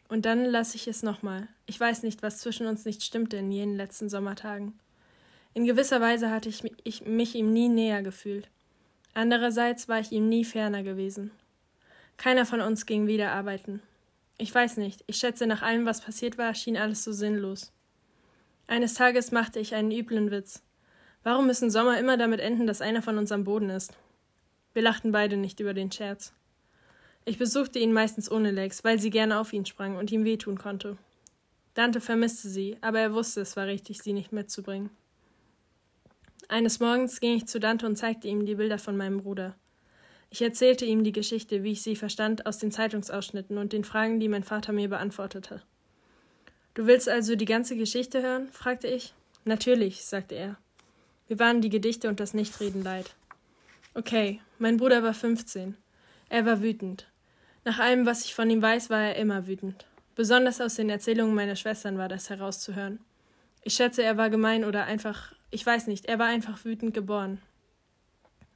Und dann las ich es nochmal. Ich weiß nicht, was zwischen uns nicht stimmte in jenen letzten Sommertagen. In gewisser Weise hatte ich, ich mich ihm nie näher gefühlt. Andererseits war ich ihm nie ferner gewesen. Keiner von uns ging wieder arbeiten. Ich weiß nicht, ich schätze, nach allem, was passiert war, schien alles so sinnlos. Eines Tages machte ich einen üblen Witz. Warum müssen Sommer immer damit enden, dass einer von uns am Boden ist? Wir lachten beide nicht über den Scherz. Ich besuchte ihn meistens ohne Lex, weil sie gerne auf ihn sprang und ihm wehtun konnte. Dante vermisste sie, aber er wusste, es war richtig, sie nicht mitzubringen. Eines Morgens ging ich zu Dante und zeigte ihm die Bilder von meinem Bruder. Ich erzählte ihm die Geschichte, wie ich sie verstand, aus den Zeitungsausschnitten und den Fragen, die mein Vater mir beantwortete. Du willst also die ganze Geschichte hören? fragte ich. Natürlich, sagte er. Wir waren die Gedichte und das Nichtreden leid. Okay, mein Bruder war 15. Er war wütend. Nach allem, was ich von ihm weiß, war er immer wütend. Besonders aus den Erzählungen meiner Schwestern war das herauszuhören. Ich schätze, er war gemein oder einfach, ich weiß nicht, er war einfach wütend geboren.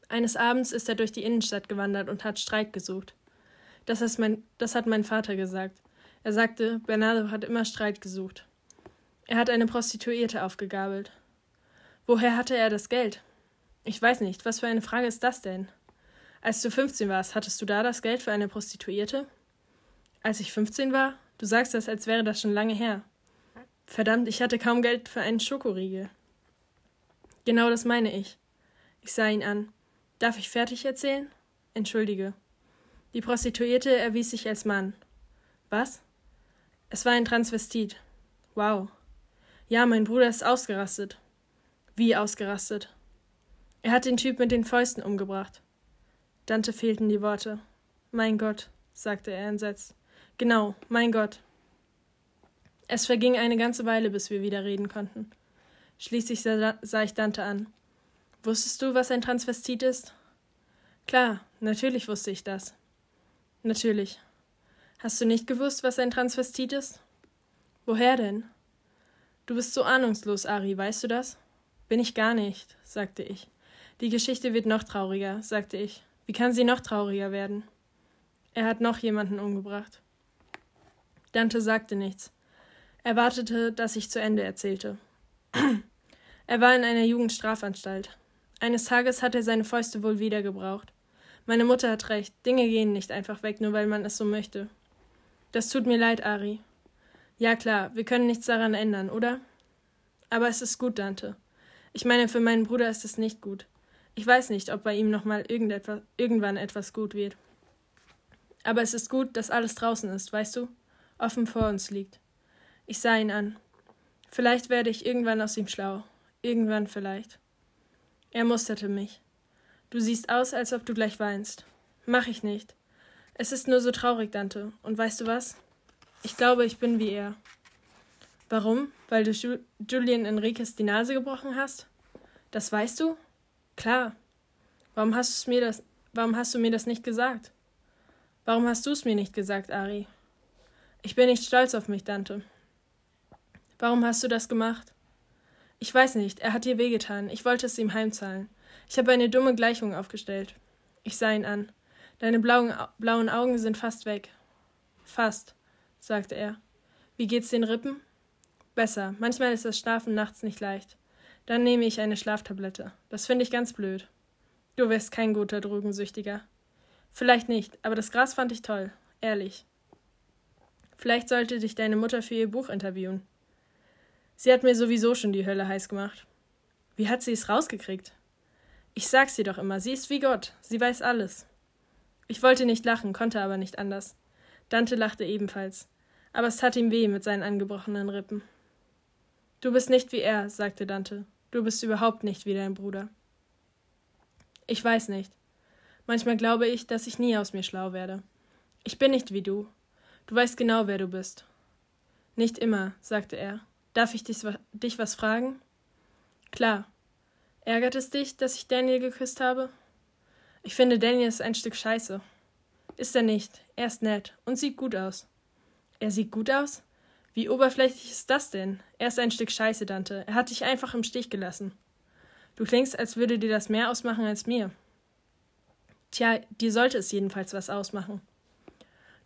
Eines Abends ist er durch die Innenstadt gewandert und hat Streit gesucht. Das, mein, das hat mein Vater gesagt. Er sagte, Bernardo hat immer Streit gesucht. Er hat eine Prostituierte aufgegabelt. Woher hatte er das Geld? Ich weiß nicht, was für eine Frage ist das denn? Als du 15 warst, hattest du da das Geld für eine Prostituierte? Als ich 15 war? Du sagst das, als wäre das schon lange her. Verdammt, ich hatte kaum Geld für einen Schokoriegel. Genau das meine ich. Ich sah ihn an. Darf ich fertig erzählen? Entschuldige. Die Prostituierte erwies sich als Mann. Was? Es war ein Transvestit. Wow. Ja, mein Bruder ist ausgerastet. Wie ausgerastet? Er hat den Typ mit den Fäusten umgebracht. Dante fehlten die Worte. Mein Gott, sagte er entsetzt. Genau, mein Gott. Es verging eine ganze Weile, bis wir wieder reden konnten. Schließlich sah ich Dante an. Wusstest du, was ein Transvestit ist? Klar, natürlich wusste ich das. Natürlich. Hast du nicht gewusst, was ein Transvestit ist? Woher denn? Du bist so ahnungslos, Ari, weißt du das? Bin ich gar nicht, sagte ich. Die Geschichte wird noch trauriger, sagte ich. Wie kann sie noch trauriger werden? Er hat noch jemanden umgebracht. Dante sagte nichts. Er wartete, dass ich zu Ende erzählte. er war in einer Jugendstrafanstalt. Eines Tages hat er seine Fäuste wohl wieder gebraucht. Meine Mutter hat recht, Dinge gehen nicht einfach weg, nur weil man es so möchte. Das tut mir leid, Ari. Ja klar, wir können nichts daran ändern, oder? Aber es ist gut, Dante. Ich meine, für meinen Bruder ist es nicht gut. Ich weiß nicht, ob bei ihm nochmal irgendwann etwas gut wird. Aber es ist gut, dass alles draußen ist, weißt du? Offen vor uns liegt. Ich sah ihn an. Vielleicht werde ich irgendwann aus ihm schlau. Irgendwann vielleicht. Er musterte mich. Du siehst aus, als ob du gleich weinst. Mach ich nicht. Es ist nur so traurig, Dante. Und weißt du was? Ich glaube, ich bin wie er. Warum? Weil du Julian Enriquez die Nase gebrochen hast? Das weißt du? Klar. Warum hast, mir das, warum hast du mir das nicht gesagt? Warum hast du es mir nicht gesagt, Ari? Ich bin nicht stolz auf mich, Dante. Warum hast du das gemacht? Ich weiß nicht, er hat dir wehgetan. Ich wollte es ihm heimzahlen. Ich habe eine dumme Gleichung aufgestellt. Ich sah ihn an. Deine blauen, blauen Augen sind fast weg. Fast, sagte er. Wie geht's den Rippen? Besser. Manchmal ist das Schlafen nachts nicht leicht. Dann nehme ich eine Schlaftablette. Das finde ich ganz blöd. Du wärst kein guter Drogensüchtiger. Vielleicht nicht, aber das Gras fand ich toll. Ehrlich. Vielleicht sollte dich deine Mutter für ihr Buch interviewen. Sie hat mir sowieso schon die Hölle heiß gemacht. Wie hat sie es rausgekriegt? Ich sag's dir doch immer, sie ist wie Gott, sie weiß alles. Ich wollte nicht lachen, konnte aber nicht anders. Dante lachte ebenfalls, aber es tat ihm weh mit seinen angebrochenen Rippen. Du bist nicht wie er, sagte Dante. Du bist überhaupt nicht wie dein Bruder. Ich weiß nicht. Manchmal glaube ich, dass ich nie aus mir schlau werde. Ich bin nicht wie du. Du weißt genau, wer du bist. Nicht immer, sagte er. Darf ich dich, was fragen? Klar. Ärgert es dich, dass ich Daniel geküsst habe? Ich finde, Daniel ist ein Stück Scheiße. Ist er nicht. Er ist nett und sieht gut aus. Er sieht gut aus? Wie oberflächlich ist das denn? Er ist ein Stück Scheiße, Dante. Er hat dich einfach im Stich gelassen. Du klingst, als würde dir das mehr ausmachen als mir. Tja, dir sollte es jedenfalls was ausmachen.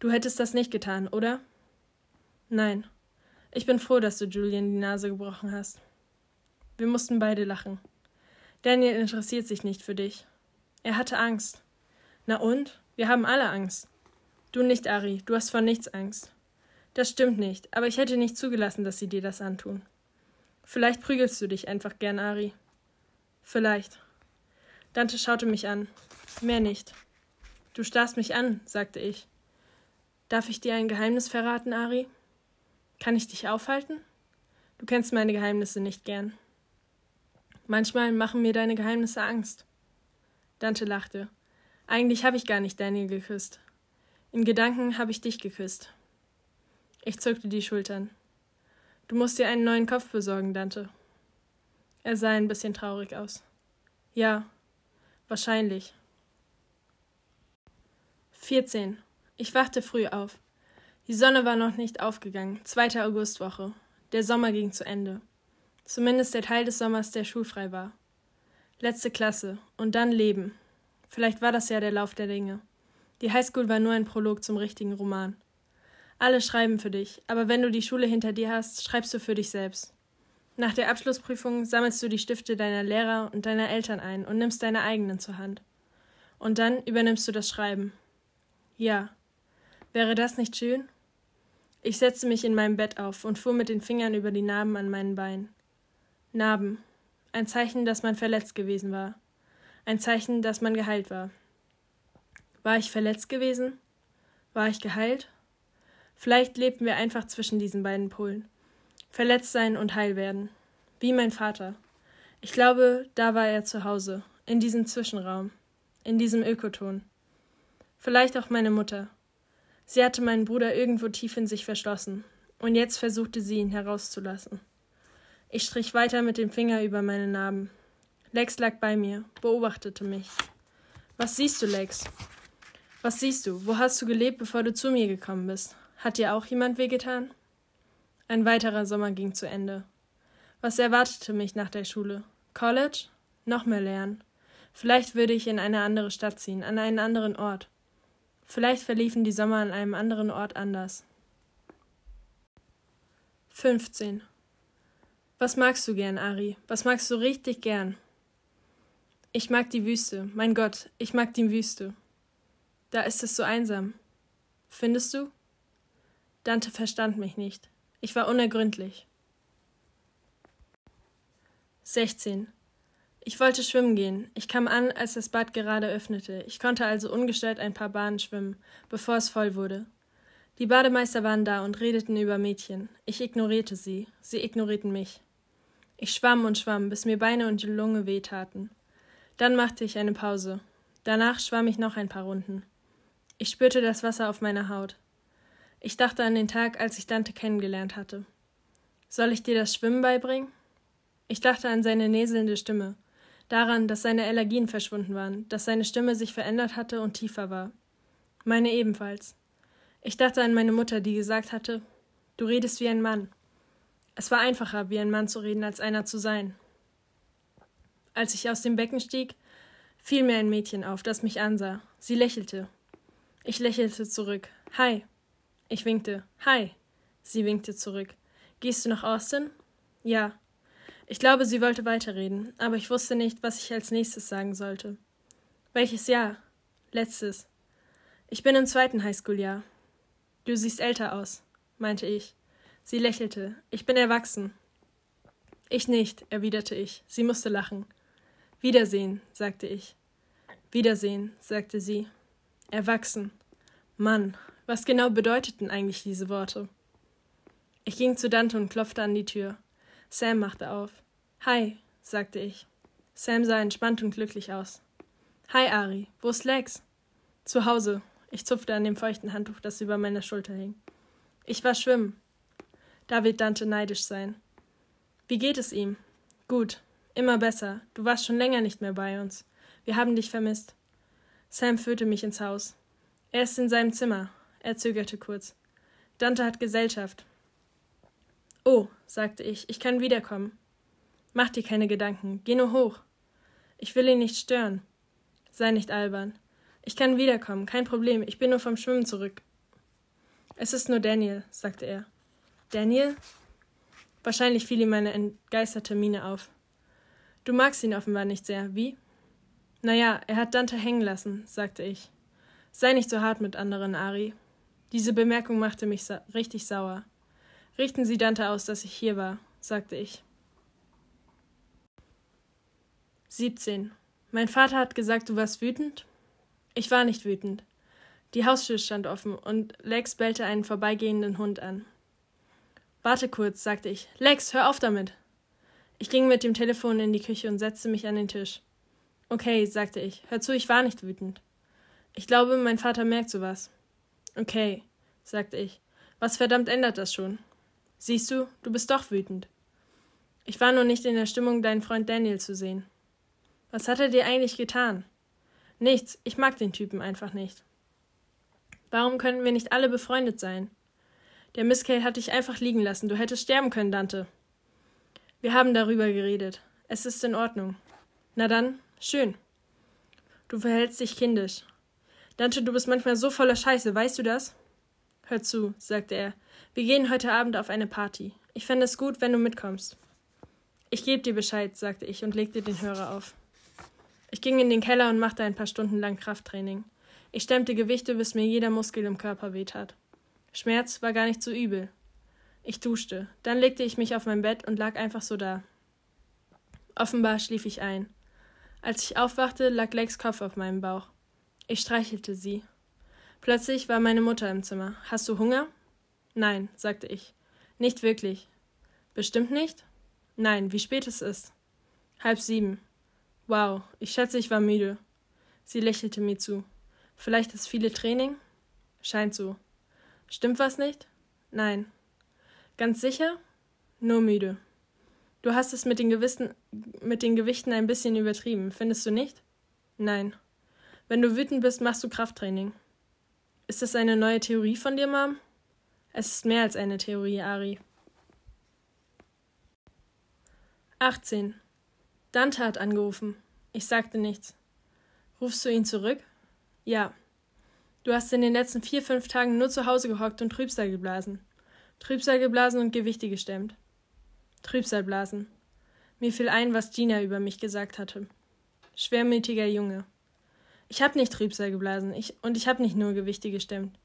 Du hättest das nicht getan, oder? Nein. Ich bin froh, dass du Julian die Nase gebrochen hast. Wir mussten beide lachen. Daniel interessiert sich nicht für dich. Er hatte Angst. Na und? Wir haben alle Angst. Du nicht, Ari, du hast vor nichts Angst. Das stimmt nicht, aber ich hätte nicht zugelassen, dass sie dir das antun. Vielleicht prügelst du dich einfach gern, Ari. Vielleicht. Dante schaute mich an. Mehr nicht. Du starrst mich an, sagte ich. Darf ich dir ein Geheimnis verraten, Ari? Kann ich dich aufhalten? Du kennst meine Geheimnisse nicht gern. Manchmal machen mir deine Geheimnisse Angst. Dante lachte. Eigentlich habe ich gar nicht Daniel geküsst. In Gedanken habe ich dich geküsst. Ich zuckte die Schultern. Du musst dir einen neuen Kopf besorgen, Dante. Er sah ein bisschen traurig aus. Ja, wahrscheinlich. 14. Ich wachte früh auf. Die Sonne war noch nicht aufgegangen, zweite Augustwoche. Der Sommer ging zu Ende. Zumindest der Teil des Sommers, der schulfrei war. Letzte Klasse und dann Leben. Vielleicht war das ja der Lauf der Dinge. Die Highschool war nur ein Prolog zum richtigen Roman. Alle schreiben für dich, aber wenn du die Schule hinter dir hast, schreibst du für dich selbst. Nach der Abschlussprüfung sammelst du die Stifte deiner Lehrer und deiner Eltern ein und nimmst deine eigenen zur Hand. Und dann übernimmst du das Schreiben. Ja. Wäre das nicht schön? Ich setzte mich in meinem Bett auf und fuhr mit den Fingern über die Narben an meinen Beinen. Narben. Ein Zeichen, dass man verletzt gewesen war. Ein Zeichen, dass man geheilt war. War ich verletzt gewesen? War ich geheilt? Vielleicht lebten wir einfach zwischen diesen beiden Polen. Verletzt sein und heil werden. Wie mein Vater. Ich glaube, da war er zu Hause, in diesem Zwischenraum, in diesem Ökoton. Vielleicht auch meine Mutter. Sie hatte meinen Bruder irgendwo tief in sich verschlossen, und jetzt versuchte sie ihn herauszulassen. Ich strich weiter mit dem Finger über meine Narben. Lex lag bei mir, beobachtete mich. Was siehst du, Lex? Was siehst du? Wo hast du gelebt, bevor du zu mir gekommen bist? Hat dir auch jemand wehgetan? Ein weiterer Sommer ging zu Ende. Was erwartete mich nach der Schule? College? Noch mehr lernen. Vielleicht würde ich in eine andere Stadt ziehen, an einen anderen Ort. Vielleicht verliefen die Sommer an einem anderen Ort anders. 15. Was magst du gern, Ari? Was magst du richtig gern? Ich mag die Wüste. Mein Gott, ich mag die Wüste. Da ist es so einsam. Findest du? Dante verstand mich nicht. Ich war unergründlich. 16. Ich wollte schwimmen gehen. Ich kam an, als das Bad gerade öffnete. Ich konnte also ungestört ein paar Bahnen schwimmen, bevor es voll wurde. Die Bademeister waren da und redeten über Mädchen. Ich ignorierte sie. Sie ignorierten mich. Ich schwamm und schwamm, bis mir Beine und die Lunge wehtaten. Dann machte ich eine Pause. Danach schwamm ich noch ein paar Runden. Ich spürte das Wasser auf meiner Haut. Ich dachte an den Tag, als ich Dante kennengelernt hatte. Soll ich dir das Schwimmen beibringen? Ich dachte an seine näselnde Stimme, daran, dass seine Allergien verschwunden waren, dass seine Stimme sich verändert hatte und tiefer war. Meine ebenfalls. Ich dachte an meine Mutter, die gesagt hatte, du redest wie ein Mann. Es war einfacher, wie ein Mann zu reden, als einer zu sein. Als ich aus dem Becken stieg, fiel mir ein Mädchen auf, das mich ansah. Sie lächelte. Ich lächelte zurück. Hi. Ich winkte. Hi. Sie winkte zurück. Gehst du nach Austin? Ja. Ich glaube, sie wollte weiterreden, aber ich wusste nicht, was ich als nächstes sagen sollte. Welches Jahr? Letztes. Ich bin im zweiten Highschool-Jahr. Du siehst älter aus, meinte ich. Sie lächelte. Ich bin erwachsen. Ich nicht, erwiderte ich. Sie musste lachen. Wiedersehen, sagte ich. Wiedersehen, sagte sie. Erwachsen. Mann, was genau bedeuteten eigentlich diese Worte? Ich ging zu Dante und klopfte an die Tür. Sam machte auf. Hi, sagte ich. Sam sah entspannt und glücklich aus. Hi, Ari. Wo ist Lex? Zu Hause. Ich zupfte an dem feuchten Handtuch, das über meiner Schulter hing. Ich war schwimmen. Da wird Dante neidisch sein. Wie geht es ihm? Gut. Immer besser. Du warst schon länger nicht mehr bei uns. Wir haben dich vermisst. Sam führte mich ins Haus. Er ist in seinem Zimmer. Er zögerte kurz. Dante hat Gesellschaft. Oh, sagte ich, ich kann wiederkommen. Mach dir keine Gedanken. Geh nur hoch. Ich will ihn nicht stören. Sei nicht albern. Ich kann wiederkommen, kein Problem. Ich bin nur vom Schwimmen zurück. Es ist nur Daniel, sagte er. Daniel? Wahrscheinlich fiel ihm meine entgeisterte Miene auf. Du magst ihn offenbar nicht sehr, wie? Naja, er hat Dante hängen lassen, sagte ich. Sei nicht so hart mit anderen, Ari. Diese Bemerkung machte mich sa richtig sauer. Richten Sie Dante aus, dass ich hier war, sagte ich. 17. Mein Vater hat gesagt, du warst wütend? Ich war nicht wütend. Die Haustür stand offen und Lex bellte einen vorbeigehenden Hund an. Warte kurz, sagte ich. Lex, hör auf damit. Ich ging mit dem Telefon in die Küche und setzte mich an den Tisch. Okay, sagte ich. Hör zu, ich war nicht wütend. Ich glaube, mein Vater merkt sowas. Okay, sagte ich. Was verdammt ändert das schon? Siehst du, du bist doch wütend. Ich war nur nicht in der Stimmung, deinen Freund Daniel zu sehen. Was hat er dir eigentlich getan? Nichts, ich mag den Typen einfach nicht. Warum können wir nicht alle befreundet sein? Der Misscale hat dich einfach liegen lassen, du hättest sterben können, Dante. Wir haben darüber geredet. Es ist in Ordnung. Na dann, schön. Du verhältst dich kindisch. Dante, du bist manchmal so voller Scheiße, weißt du das? Hör zu, sagte er. Wir gehen heute Abend auf eine Party. Ich fände es gut, wenn du mitkommst. Ich gebe dir Bescheid, sagte ich und legte den Hörer auf. Ich ging in den Keller und machte ein paar Stunden lang Krafttraining. Ich stemmte Gewichte, bis mir jeder Muskel im Körper wehtat. Schmerz war gar nicht so übel. Ich duschte. Dann legte ich mich auf mein Bett und lag einfach so da. Offenbar schlief ich ein. Als ich aufwachte, lag Lex Kopf auf meinem Bauch. Ich streichelte sie. Plötzlich war meine Mutter im Zimmer. Hast du Hunger? Nein, sagte ich. Nicht wirklich. Bestimmt nicht? Nein, wie spät es ist. Halb sieben. Wow, ich schätze, ich war müde. Sie lächelte mir zu. Vielleicht das viele Training? Scheint so. Stimmt was nicht? Nein. Ganz sicher? Nur müde. Du hast es mit den, Gewissen, mit den Gewichten ein bisschen übertrieben, findest du nicht? Nein. Wenn du wütend bist, machst du Krafttraining. Ist das eine neue Theorie von dir, Mom? Es ist mehr als eine Theorie, Ari. 18. Dante hat angerufen. Ich sagte nichts. Rufst du ihn zurück? Ja. Du hast in den letzten vier, fünf Tagen nur zu Hause gehockt und Trübsal geblasen. Trübsal geblasen und Gewichte gestemmt. Trübsal blasen. Mir fiel ein, was Gina über mich gesagt hatte. Schwermütiger Junge. Ich hab nicht Trübsal geblasen ich, und ich hab nicht nur Gewichte gestemmt.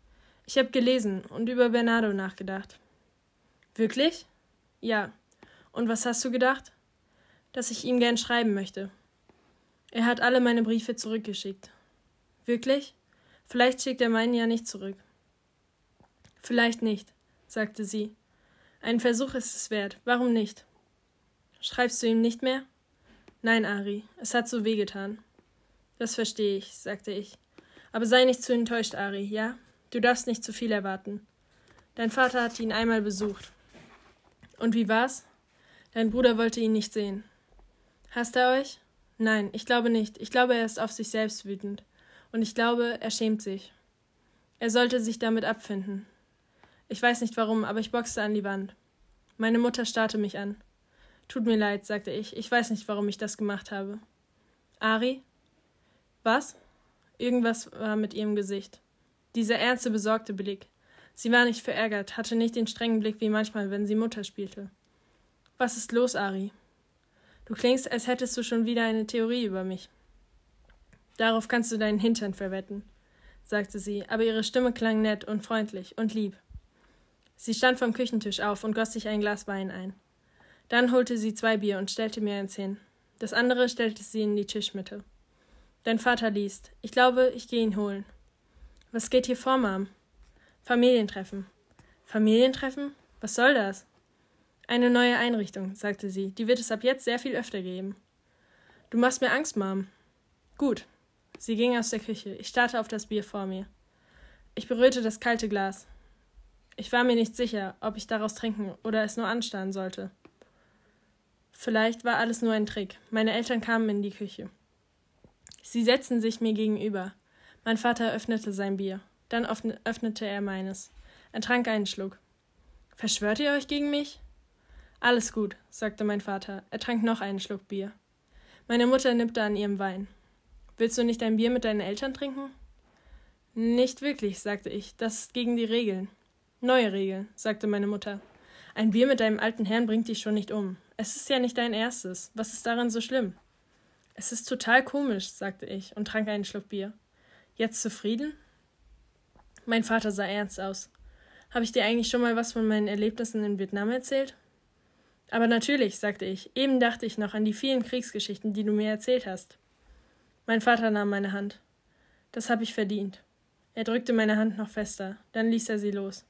Ich habe gelesen und über Bernardo nachgedacht. Wirklich? Ja. Und was hast du gedacht? Dass ich ihm gern schreiben möchte. Er hat alle meine Briefe zurückgeschickt. Wirklich? Vielleicht schickt er meinen ja nicht zurück. Vielleicht nicht, sagte sie. Ein Versuch ist es wert. Warum nicht? Schreibst du ihm nicht mehr? Nein, Ari, es hat so wehgetan. Das verstehe ich, sagte ich. Aber sei nicht zu enttäuscht, Ari, ja? Du darfst nicht zu viel erwarten. Dein Vater hat ihn einmal besucht. Und wie war's? Dein Bruder wollte ihn nicht sehen. Hasst er euch? Nein, ich glaube nicht. Ich glaube, er ist auf sich selbst wütend. Und ich glaube, er schämt sich. Er sollte sich damit abfinden. Ich weiß nicht warum, aber ich boxte an die Wand. Meine Mutter starrte mich an. Tut mir leid, sagte ich. Ich weiß nicht, warum ich das gemacht habe. Ari? Was? Irgendwas war mit ihrem Gesicht. Dieser ernste, besorgte Blick. Sie war nicht verärgert, hatte nicht den strengen Blick wie manchmal, wenn sie Mutter spielte. Was ist los, Ari? Du klingst, als hättest du schon wieder eine Theorie über mich. Darauf kannst du deinen Hintern verwetten, sagte sie, aber ihre Stimme klang nett und freundlich und lieb. Sie stand vom Küchentisch auf und goss sich ein Glas Wein ein. Dann holte sie zwei Bier und stellte mir eins hin. Das andere stellte sie in die Tischmitte. Dein Vater liest. Ich glaube, ich gehe ihn holen. Was geht hier vor, Mom? Familientreffen. Familientreffen? Was soll das? Eine neue Einrichtung, sagte sie. Die wird es ab jetzt sehr viel öfter geben. Du machst mir Angst, Mom. Gut. Sie ging aus der Küche. Ich starrte auf das Bier vor mir. Ich berührte das kalte Glas. Ich war mir nicht sicher, ob ich daraus trinken oder es nur anstarren sollte. Vielleicht war alles nur ein Trick. Meine Eltern kamen in die Küche. Sie setzten sich mir gegenüber. Mein Vater öffnete sein Bier. Dann öffnete er meines. Er trank einen Schluck. Verschwört ihr euch gegen mich? Alles gut, sagte mein Vater. Er trank noch einen Schluck Bier. Meine Mutter nippte an ihrem Wein. Willst du nicht ein Bier mit deinen Eltern trinken? Nicht wirklich, sagte ich. Das ist gegen die Regeln. Neue Regeln, sagte meine Mutter. Ein Bier mit deinem alten Herrn bringt dich schon nicht um. Es ist ja nicht dein erstes. Was ist daran so schlimm? Es ist total komisch, sagte ich und trank einen Schluck Bier. Jetzt zufrieden? Mein Vater sah ernst aus. Habe ich dir eigentlich schon mal was von meinen Erlebnissen in Vietnam erzählt? Aber natürlich, sagte ich. Eben dachte ich noch an die vielen Kriegsgeschichten, die du mir erzählt hast. Mein Vater nahm meine Hand. Das habe ich verdient. Er drückte meine Hand noch fester, dann ließ er sie los.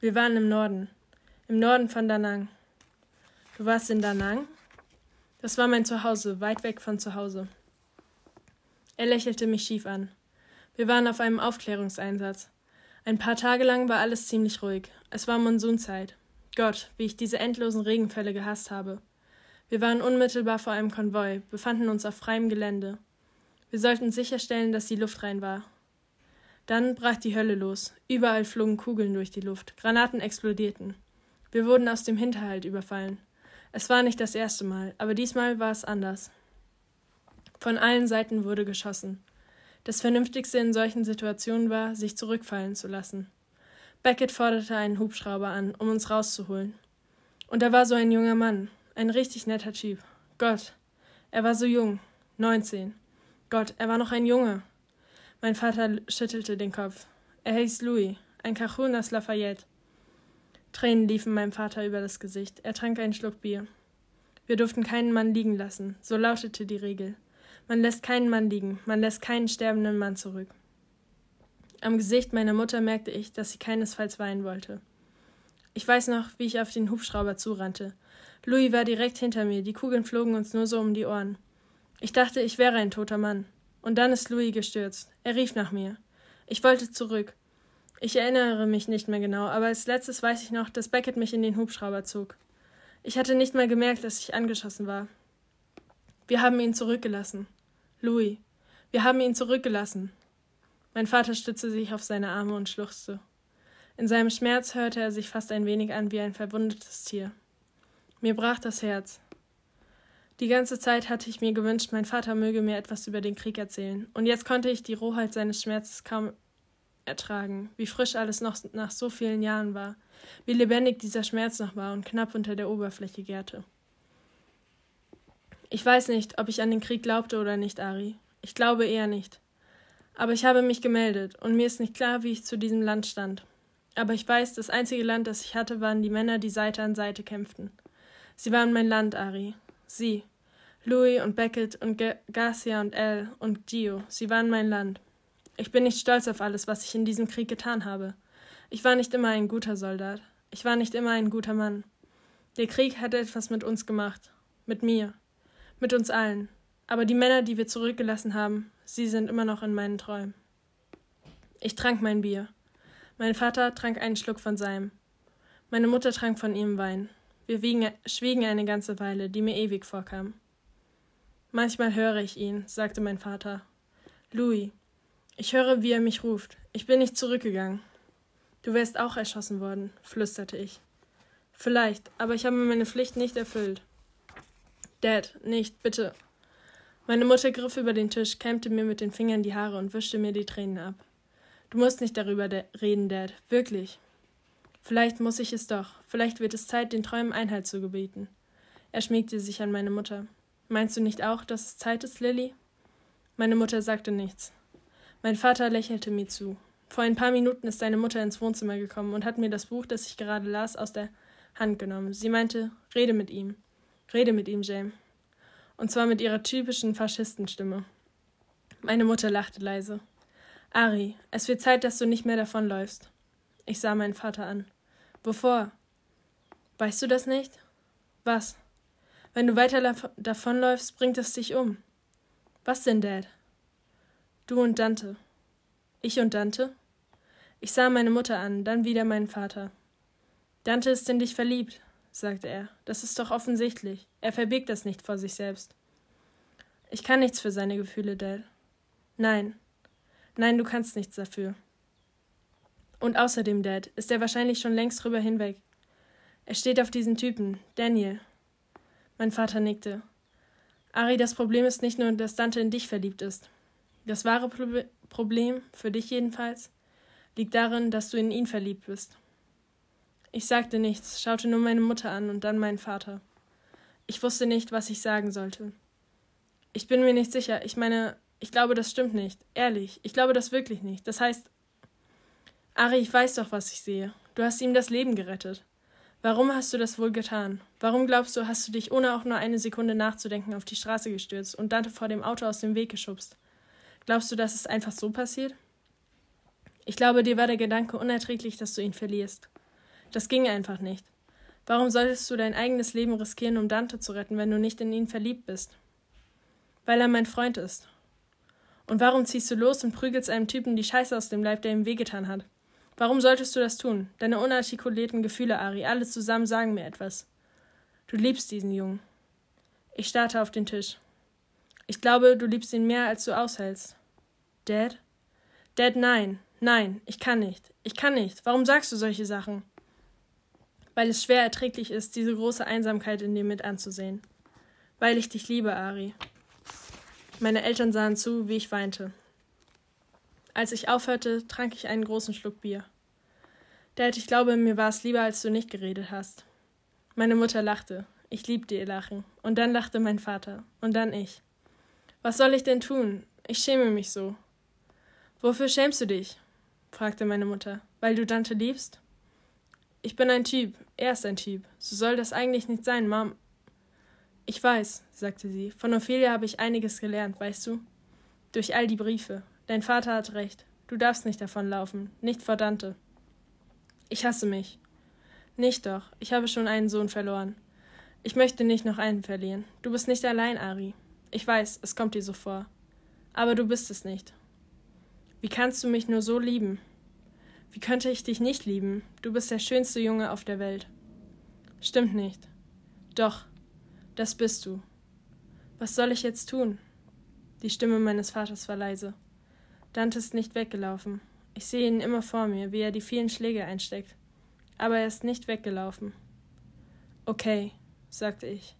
Wir waren im Norden, im Norden von Da Nang. Du warst in Da Nang? Das war mein Zuhause, weit weg von zu Hause. Er lächelte mich schief an. Wir waren auf einem Aufklärungseinsatz. Ein paar Tage lang war alles ziemlich ruhig. Es war Monsunzeit. Gott, wie ich diese endlosen Regenfälle gehasst habe. Wir waren unmittelbar vor einem Konvoi, befanden uns auf freiem Gelände. Wir sollten sicherstellen, dass die Luft rein war. Dann brach die Hölle los. Überall flogen Kugeln durch die Luft. Granaten explodierten. Wir wurden aus dem Hinterhalt überfallen. Es war nicht das erste Mal, aber diesmal war es anders. Von allen Seiten wurde geschossen. Das Vernünftigste in solchen Situationen war, sich zurückfallen zu lassen. Beckett forderte einen Hubschrauber an, um uns rauszuholen. Und da war so ein junger Mann, ein richtig netter Typ. Gott, er war so jung, neunzehn. Gott, er war noch ein Junge. Mein Vater schüttelte den Kopf. Er hieß Louis, ein Cajun aus Lafayette. Tränen liefen meinem Vater über das Gesicht. Er trank einen Schluck Bier. Wir durften keinen Mann liegen lassen, so lautete die Regel. Man lässt keinen Mann liegen, man lässt keinen sterbenden Mann zurück. Am Gesicht meiner Mutter merkte ich, dass sie keinesfalls weinen wollte. Ich weiß noch, wie ich auf den Hubschrauber zurannte. Louis war direkt hinter mir, die Kugeln flogen uns nur so um die Ohren. Ich dachte, ich wäre ein toter Mann. Und dann ist Louis gestürzt. Er rief nach mir. Ich wollte zurück. Ich erinnere mich nicht mehr genau, aber als letztes weiß ich noch, dass Beckett mich in den Hubschrauber zog. Ich hatte nicht mal gemerkt, dass ich angeschossen war. Wir haben ihn zurückgelassen. Louis. Wir haben ihn zurückgelassen. Mein Vater stützte sich auf seine Arme und schluchzte. In seinem Schmerz hörte er sich fast ein wenig an wie ein verwundetes Tier. Mir brach das Herz. Die ganze Zeit hatte ich mir gewünscht, mein Vater möge mir etwas über den Krieg erzählen, und jetzt konnte ich die Rohheit seines Schmerzes kaum ertragen, wie frisch alles noch nach so vielen Jahren war, wie lebendig dieser Schmerz noch war und knapp unter der Oberfläche gärte. Ich weiß nicht, ob ich an den Krieg glaubte oder nicht, Ari. Ich glaube eher nicht. Aber ich habe mich gemeldet, und mir ist nicht klar, wie ich zu diesem Land stand. Aber ich weiß, das einzige Land, das ich hatte, waren die Männer, die Seite an Seite kämpften. Sie waren mein Land, Ari. Sie. Louis und Beckett und Garcia und Elle und Gio. Sie waren mein Land. Ich bin nicht stolz auf alles, was ich in diesem Krieg getan habe. Ich war nicht immer ein guter Soldat. Ich war nicht immer ein guter Mann. Der Krieg hatte etwas mit uns gemacht. Mit mir. Mit uns allen. Aber die Männer, die wir zurückgelassen haben, sie sind immer noch in meinen Träumen. Ich trank mein Bier. Mein Vater trank einen Schluck von seinem. Meine Mutter trank von ihrem Wein. Wir schwiegen eine ganze Weile, die mir ewig vorkam. Manchmal höre ich ihn, sagte mein Vater. Louis, ich höre, wie er mich ruft. Ich bin nicht zurückgegangen. Du wärst auch erschossen worden, flüsterte ich. Vielleicht, aber ich habe meine Pflicht nicht erfüllt. Dad, nicht, bitte. Meine Mutter griff über den Tisch, kämmte mir mit den Fingern die Haare und wischte mir die Tränen ab. Du musst nicht darüber reden, Dad, wirklich. Vielleicht muss ich es doch. Vielleicht wird es Zeit, den Träumen Einhalt zu gebieten. Er schmiegte sich an meine Mutter. Meinst du nicht auch, dass es Zeit ist, Lilly? Meine Mutter sagte nichts. Mein Vater lächelte mir zu. Vor ein paar Minuten ist deine Mutter ins Wohnzimmer gekommen und hat mir das Buch, das ich gerade las, aus der Hand genommen. Sie meinte, rede mit ihm. Rede mit ihm, James. Und zwar mit ihrer typischen Faschistenstimme. Meine Mutter lachte leise. Ari, es wird Zeit, dass du nicht mehr davonläufst. Ich sah meinen Vater an. Wovor? Weißt du das nicht? Was? Wenn du weiter davonläufst, bringt es dich um. Was denn, Dad? Du und Dante. Ich und Dante? Ich sah meine Mutter an, dann wieder meinen Vater. Dante ist in dich verliebt, sagte er. Das ist doch offensichtlich. Er verbirgt das nicht vor sich selbst. Ich kann nichts für seine Gefühle, Dad. Nein. Nein, du kannst nichts dafür. Und außerdem, Dad, ist er wahrscheinlich schon längst drüber hinweg. Er steht auf diesen Typen, Daniel. Mein Vater nickte. Ari, das Problem ist nicht nur, dass Dante in dich verliebt ist. Das wahre Pro Problem, für dich jedenfalls, liegt darin, dass du in ihn verliebt bist. Ich sagte nichts, schaute nur meine Mutter an und dann meinen Vater. Ich wusste nicht, was ich sagen sollte. Ich bin mir nicht sicher. Ich meine, ich glaube, das stimmt nicht. Ehrlich, ich glaube das wirklich nicht. Das heißt, Ari, ich weiß doch, was ich sehe. Du hast ihm das Leben gerettet. Warum hast du das wohl getan? Warum glaubst du, hast du dich ohne auch nur eine Sekunde nachzudenken auf die Straße gestürzt und Dante vor dem Auto aus dem Weg geschubst? Glaubst du, dass es einfach so passiert? Ich glaube, dir war der Gedanke unerträglich, dass du ihn verlierst. Das ging einfach nicht. Warum solltest du dein eigenes Leben riskieren, um Dante zu retten, wenn du nicht in ihn verliebt bist? Weil er mein Freund ist. Und warum ziehst du los und prügelst einem Typen die Scheiße aus dem Leib, der ihm wehgetan hat? Warum solltest du das tun? Deine unartikulierten Gefühle, Ari, alle zusammen sagen mir etwas. Du liebst diesen Jungen. Ich starrte auf den Tisch. Ich glaube, du liebst ihn mehr, als du aushältst. Dad? Dad, nein, nein, ich kann nicht. Ich kann nicht. Warum sagst du solche Sachen? Weil es schwer erträglich ist, diese große Einsamkeit in dir mit anzusehen. Weil ich dich liebe, Ari. Meine Eltern sahen zu, wie ich weinte. Als ich aufhörte, trank ich einen großen Schluck Bier. Dad, ich glaube, mir war es lieber, als du nicht geredet hast. Meine Mutter lachte. Ich liebte ihr Lachen. Und dann lachte mein Vater. Und dann ich. Was soll ich denn tun? Ich schäme mich so. Wofür schämst du dich? fragte meine Mutter. Weil du Dante liebst? Ich bin ein Typ. Er ist ein Typ. So soll das eigentlich nicht sein, Mom. Ich weiß, sagte sie. Von Ophelia habe ich einiges gelernt, weißt du? Durch all die Briefe. Dein Vater hat recht. Du darfst nicht davonlaufen, nicht vor Dante. Ich hasse mich. Nicht doch, ich habe schon einen Sohn verloren. Ich möchte nicht noch einen verlieren. Du bist nicht allein, Ari. Ich weiß, es kommt dir so vor. Aber du bist es nicht. Wie kannst du mich nur so lieben? Wie könnte ich dich nicht lieben? Du bist der schönste Junge auf der Welt. Stimmt nicht. Doch, das bist du. Was soll ich jetzt tun? Die Stimme meines Vaters war leise. Dante ist nicht weggelaufen. Ich sehe ihn immer vor mir, wie er die vielen Schläge einsteckt. Aber er ist nicht weggelaufen. Okay, sagte ich.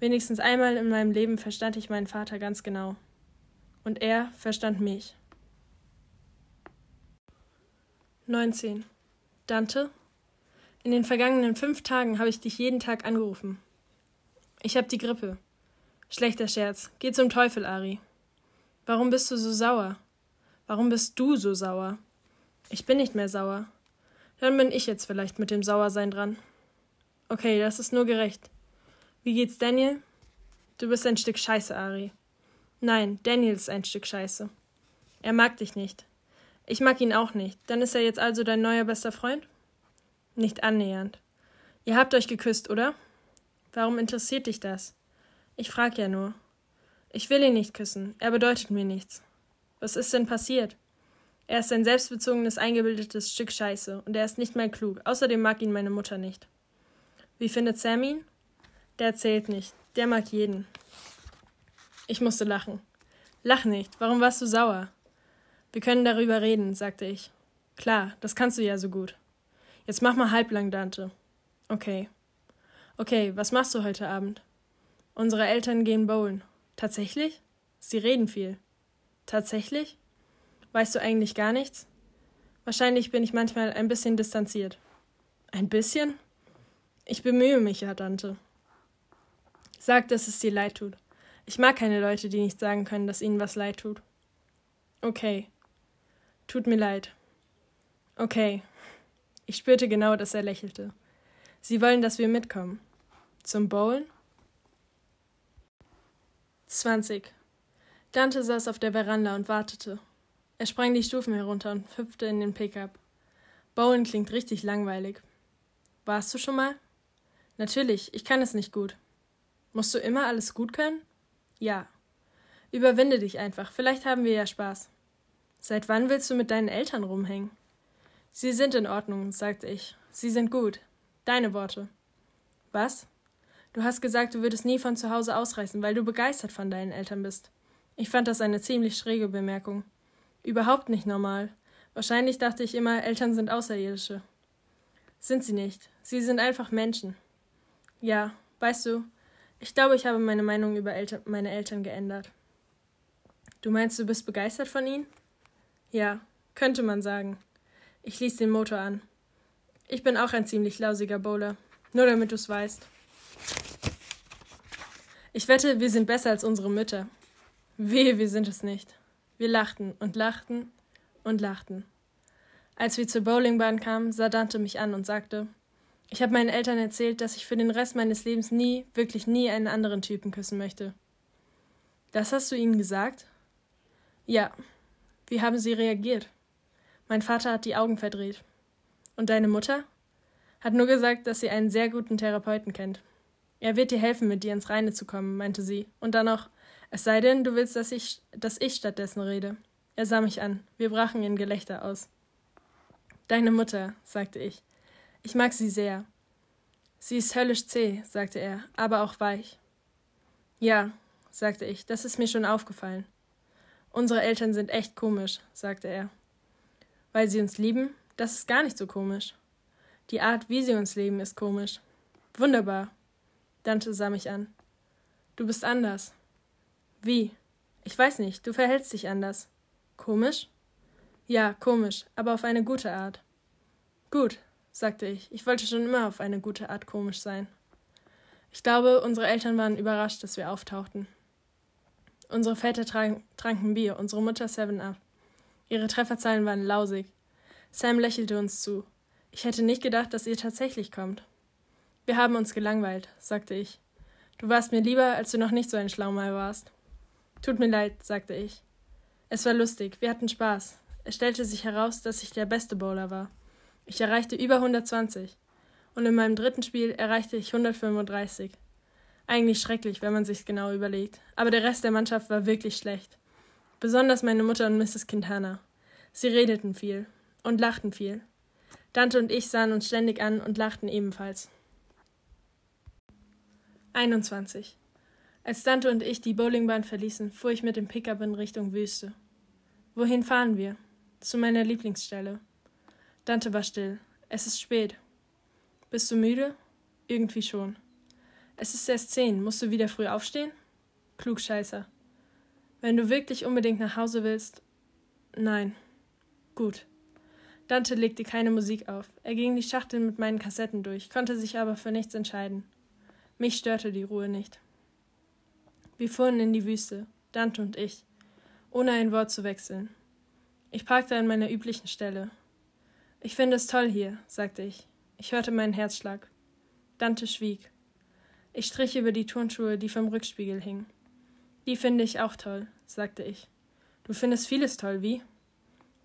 Wenigstens einmal in meinem Leben verstand ich meinen Vater ganz genau. Und er verstand mich. 19. Dante? In den vergangenen fünf Tagen habe ich dich jeden Tag angerufen. Ich habe die Grippe. Schlechter Scherz. Geh zum Teufel, Ari. Warum bist du so sauer? Warum bist du so sauer? Ich bin nicht mehr sauer. Dann bin ich jetzt vielleicht mit dem Sauersein dran. Okay, das ist nur gerecht. Wie geht's Daniel? Du bist ein Stück Scheiße, Ari. Nein, Daniel ist ein Stück Scheiße. Er mag dich nicht. Ich mag ihn auch nicht. Dann ist er jetzt also dein neuer bester Freund? Nicht annähernd. Ihr habt euch geküsst, oder? Warum interessiert dich das? Ich frag ja nur. Ich will ihn nicht küssen. Er bedeutet mir nichts. Was ist denn passiert? Er ist ein selbstbezogenes, eingebildetes Stück Scheiße und er ist nicht mehr klug. Außerdem mag ihn meine Mutter nicht. Wie findet Sam ihn? Der erzählt nicht. Der mag jeden. Ich musste lachen. Lach nicht. Warum warst du sauer? Wir können darüber reden, sagte ich. Klar, das kannst du ja so gut. Jetzt mach mal halblang, Dante. Okay. Okay, was machst du heute Abend? Unsere Eltern gehen bowlen. Tatsächlich? Sie reden viel. Tatsächlich? Weißt du eigentlich gar nichts? Wahrscheinlich bin ich manchmal ein bisschen distanziert. Ein bisschen? Ich bemühe mich ja, Tante. Sag, dass es dir leid tut. Ich mag keine Leute, die nicht sagen können, dass ihnen was leid tut. Okay. Tut mir leid. Okay. Ich spürte genau, dass er lächelte. Sie wollen, dass wir mitkommen. Zum Bowlen? 20. Dante saß auf der Veranda und wartete. Er sprang die Stufen herunter und hüpfte in den Pickup. Bowlen klingt richtig langweilig. Warst du schon mal? Natürlich, ich kann es nicht gut. Musst du immer alles gut können? Ja. Überwinde dich einfach, vielleicht haben wir ja Spaß. Seit wann willst du mit deinen Eltern rumhängen? Sie sind in Ordnung, sagte ich. Sie sind gut. Deine Worte. Was? Du hast gesagt, du würdest nie von zu Hause ausreißen, weil du begeistert von deinen Eltern bist. Ich fand das eine ziemlich schräge Bemerkung. Überhaupt nicht normal. Wahrscheinlich dachte ich immer, Eltern sind Außerirdische. Sind sie nicht. Sie sind einfach Menschen. Ja, weißt du, ich glaube, ich habe meine Meinung über Eltern, meine Eltern geändert. Du meinst, du bist begeistert von ihnen? Ja, könnte man sagen. Ich ließ den Motor an. Ich bin auch ein ziemlich lausiger Bowler. Nur damit du's weißt. Ich wette, wir sind besser als unsere Mütter. Wehe, wir sind es nicht. Wir lachten und lachten und lachten. Als wir zur Bowlingbahn kamen, sah Dante mich an und sagte, ich habe meinen Eltern erzählt, dass ich für den Rest meines Lebens nie, wirklich nie einen anderen Typen küssen möchte. Das hast du ihnen gesagt? Ja. Wie haben sie reagiert? Mein Vater hat die Augen verdreht. Und deine Mutter? Hat nur gesagt, dass sie einen sehr guten Therapeuten kennt. Er wird dir helfen, mit dir ins Reine zu kommen, meinte sie. Und dann noch, es sei denn, du willst, dass ich, dass ich stattdessen rede. Er sah mich an. Wir brachen in Gelächter aus. Deine Mutter, sagte ich. Ich mag sie sehr. Sie ist höllisch zäh, sagte er, aber auch weich. Ja, sagte ich, das ist mir schon aufgefallen. Unsere Eltern sind echt komisch, sagte er. Weil sie uns lieben? Das ist gar nicht so komisch. Die Art, wie sie uns leben, ist komisch. Wunderbar. Dante sah mich an. Du bist anders. Wie? Ich weiß nicht, du verhältst dich anders. Komisch? Ja, komisch, aber auf eine gute Art. Gut, sagte ich. Ich wollte schon immer auf eine gute Art komisch sein. Ich glaube, unsere Eltern waren überrascht, dass wir auftauchten. Unsere Väter trank tranken Bier, unsere Mutter Seven Up. Ihre Trefferzahlen waren lausig. Sam lächelte uns zu. Ich hätte nicht gedacht, dass ihr tatsächlich kommt. Wir haben uns gelangweilt, sagte ich. Du warst mir lieber, als du noch nicht so ein Schlaumal warst. Tut mir leid, sagte ich. Es war lustig, wir hatten Spaß. Es stellte sich heraus, dass ich der beste Bowler war. Ich erreichte über 120 und in meinem dritten Spiel erreichte ich 135. Eigentlich schrecklich, wenn man sich's genau überlegt, aber der Rest der Mannschaft war wirklich schlecht. Besonders meine Mutter und Mrs. Quintana. Sie redeten viel und lachten viel. Dante und ich sahen uns ständig an und lachten ebenfalls. 21. Als Dante und ich die Bowlingbahn verließen, fuhr ich mit dem Pickup in Richtung Wüste. Wohin fahren wir? Zu meiner Lieblingsstelle. Dante war still. Es ist spät. Bist du müde? Irgendwie schon. Es ist erst zehn. Musst du wieder früh aufstehen? Klugscheißer. Wenn du wirklich unbedingt nach Hause willst. Nein. Gut. Dante legte keine Musik auf. Er ging die Schachteln mit meinen Kassetten durch, konnte sich aber für nichts entscheiden. Mich störte die Ruhe nicht. Wir fuhren in die Wüste, Dante und ich, ohne ein Wort zu wechseln. Ich parkte an meiner üblichen Stelle, ich finde es toll hier, sagte ich. Ich hörte meinen Herzschlag. Dante schwieg. Ich strich über die Turnschuhe, die vom Rückspiegel hingen. Die finde ich auch toll, sagte ich. Du findest vieles toll, wie?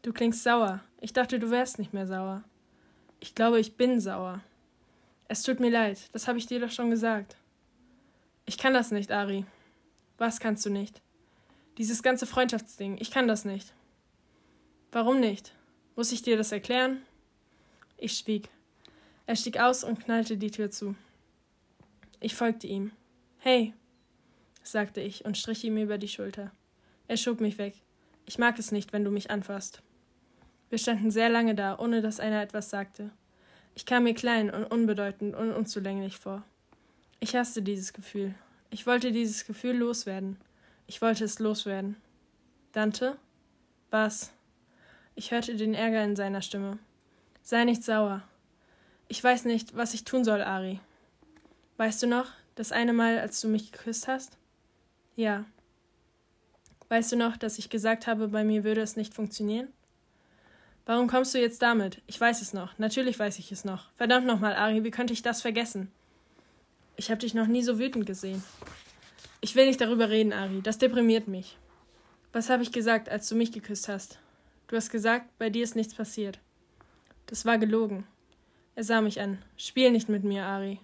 Du klingst sauer. Ich dachte, du wärst nicht mehr sauer. Ich glaube, ich bin sauer. Es tut mir leid, das habe ich dir doch schon gesagt. Ich kann das nicht, Ari. Was kannst du nicht? Dieses ganze Freundschaftsding, ich kann das nicht. Warum nicht? Muss ich dir das erklären? Ich schwieg. Er stieg aus und knallte die Tür zu. Ich folgte ihm. Hey, sagte ich und strich ihm über die Schulter. Er schob mich weg. Ich mag es nicht, wenn du mich anfasst. Wir standen sehr lange da, ohne dass einer etwas sagte. Ich kam mir klein und unbedeutend und unzulänglich vor. Ich hasste dieses Gefühl. Ich wollte dieses Gefühl loswerden. Ich wollte es loswerden. Dante? Was? Ich hörte den Ärger in seiner Stimme. Sei nicht sauer. Ich weiß nicht, was ich tun soll, Ari. Weißt du noch, das eine Mal, als du mich geküsst hast? Ja. Weißt du noch, dass ich gesagt habe, bei mir würde es nicht funktionieren? Warum kommst du jetzt damit? Ich weiß es noch. Natürlich weiß ich es noch. Verdammt nochmal, Ari, wie könnte ich das vergessen? Ich habe dich noch nie so wütend gesehen. Ich will nicht darüber reden, Ari. Das deprimiert mich. Was habe ich gesagt, als du mich geküsst hast? Du hast gesagt, bei dir ist nichts passiert. Das war gelogen. Er sah mich an. Spiel nicht mit mir, Ari.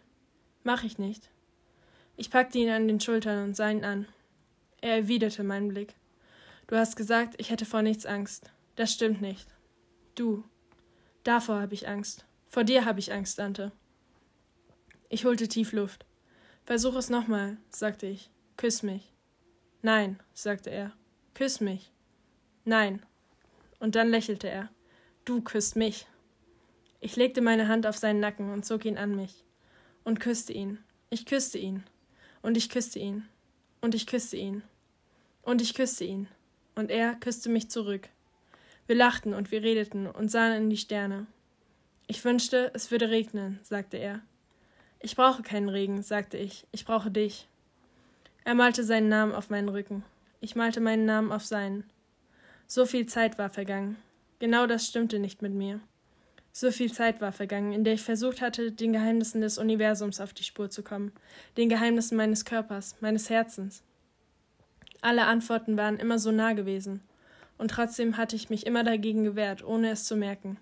Mach ich nicht. Ich packte ihn an den Schultern und sah ihn an. Er erwiderte meinen Blick. Du hast gesagt, ich hätte vor nichts Angst. Das stimmt nicht. Du. Davor habe ich Angst. Vor dir habe ich Angst, Dante. Ich holte tief Luft. Versuch es nochmal, sagte ich. Küss mich. Nein, sagte er. Küss mich. Nein. Und dann lächelte er. Du küsst mich. Ich legte meine Hand auf seinen Nacken und zog ihn an mich. Und küsste ihn. Ich küsste ihn. Und ich küsste ihn. Und ich küsste ihn. Und ich küsste ihn. Und er küsste mich zurück. Wir lachten und wir redeten und sahen in die Sterne. Ich wünschte, es würde regnen, sagte er. Ich brauche keinen Regen, sagte ich, ich brauche dich. Er malte seinen Namen auf meinen Rücken. Ich malte meinen Namen auf seinen. So viel Zeit war vergangen. Genau das stimmte nicht mit mir. So viel Zeit war vergangen, in der ich versucht hatte, den Geheimnissen des Universums auf die Spur zu kommen, den Geheimnissen meines Körpers, meines Herzens. Alle Antworten waren immer so nah gewesen, und trotzdem hatte ich mich immer dagegen gewehrt, ohne es zu merken.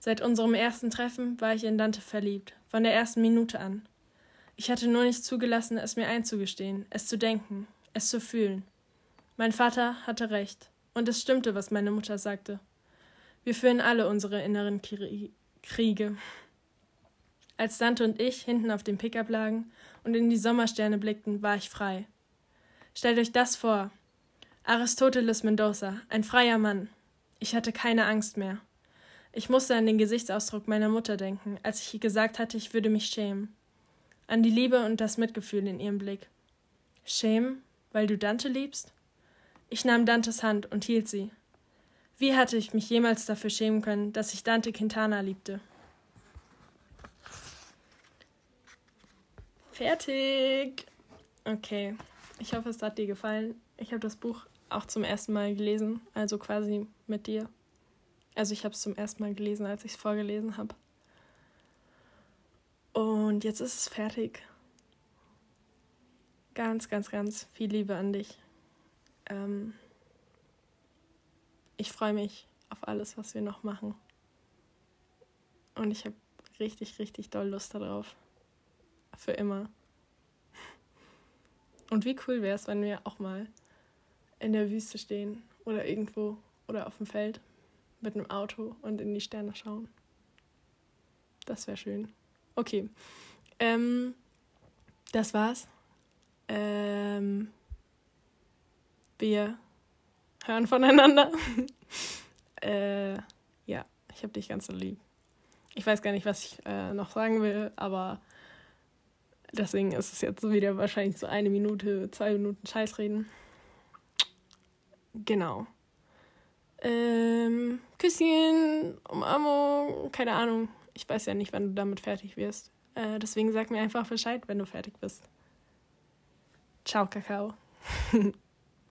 Seit unserem ersten Treffen war ich in Dante verliebt, von der ersten Minute an. Ich hatte nur nicht zugelassen, es mir einzugestehen, es zu denken, es zu fühlen. Mein Vater hatte recht, und es stimmte, was meine Mutter sagte. Wir führen alle unsere inneren Kriege. Als Dante und ich hinten auf dem Pickup lagen und in die Sommersterne blickten, war ich frei. Stellt euch das vor, Aristoteles Mendoza, ein freier Mann. Ich hatte keine Angst mehr. Ich musste an den Gesichtsausdruck meiner Mutter denken, als ich ihr gesagt hatte, ich würde mich schämen. An die Liebe und das Mitgefühl in ihrem Blick. Schämen, weil du Dante liebst? Ich nahm Dantes Hand und hielt sie. Wie hatte ich mich jemals dafür schämen können, dass ich Dante Quintana liebte? Fertig. Okay. Ich hoffe, es hat dir gefallen. Ich habe das Buch auch zum ersten Mal gelesen, also quasi mit dir. Also ich habe es zum ersten Mal gelesen, als ich es vorgelesen habe. Und jetzt ist es fertig. Ganz, ganz, ganz viel Liebe an dich. Ähm ich freue mich auf alles, was wir noch machen. Und ich habe richtig, richtig doll Lust darauf. Für immer. Und wie cool wäre es, wenn wir auch mal in der Wüste stehen oder irgendwo oder auf dem Feld mit einem Auto und in die Sterne schauen. Das wäre schön. Okay. Ähm, das war's. Ähm, wir hören voneinander. [LAUGHS] äh, ja, ich habe dich ganz so lieb. Ich weiß gar nicht, was ich äh, noch sagen will, aber deswegen ist es jetzt so wieder wahrscheinlich so eine Minute, zwei Minuten Scheißreden. Genau. Ähm, Küsschen, Umarmung, keine Ahnung. Ich weiß ja nicht, wann du damit fertig wirst. Äh, deswegen sag mir einfach Bescheid, wenn du fertig bist. Ciao, Kakao. [LAUGHS]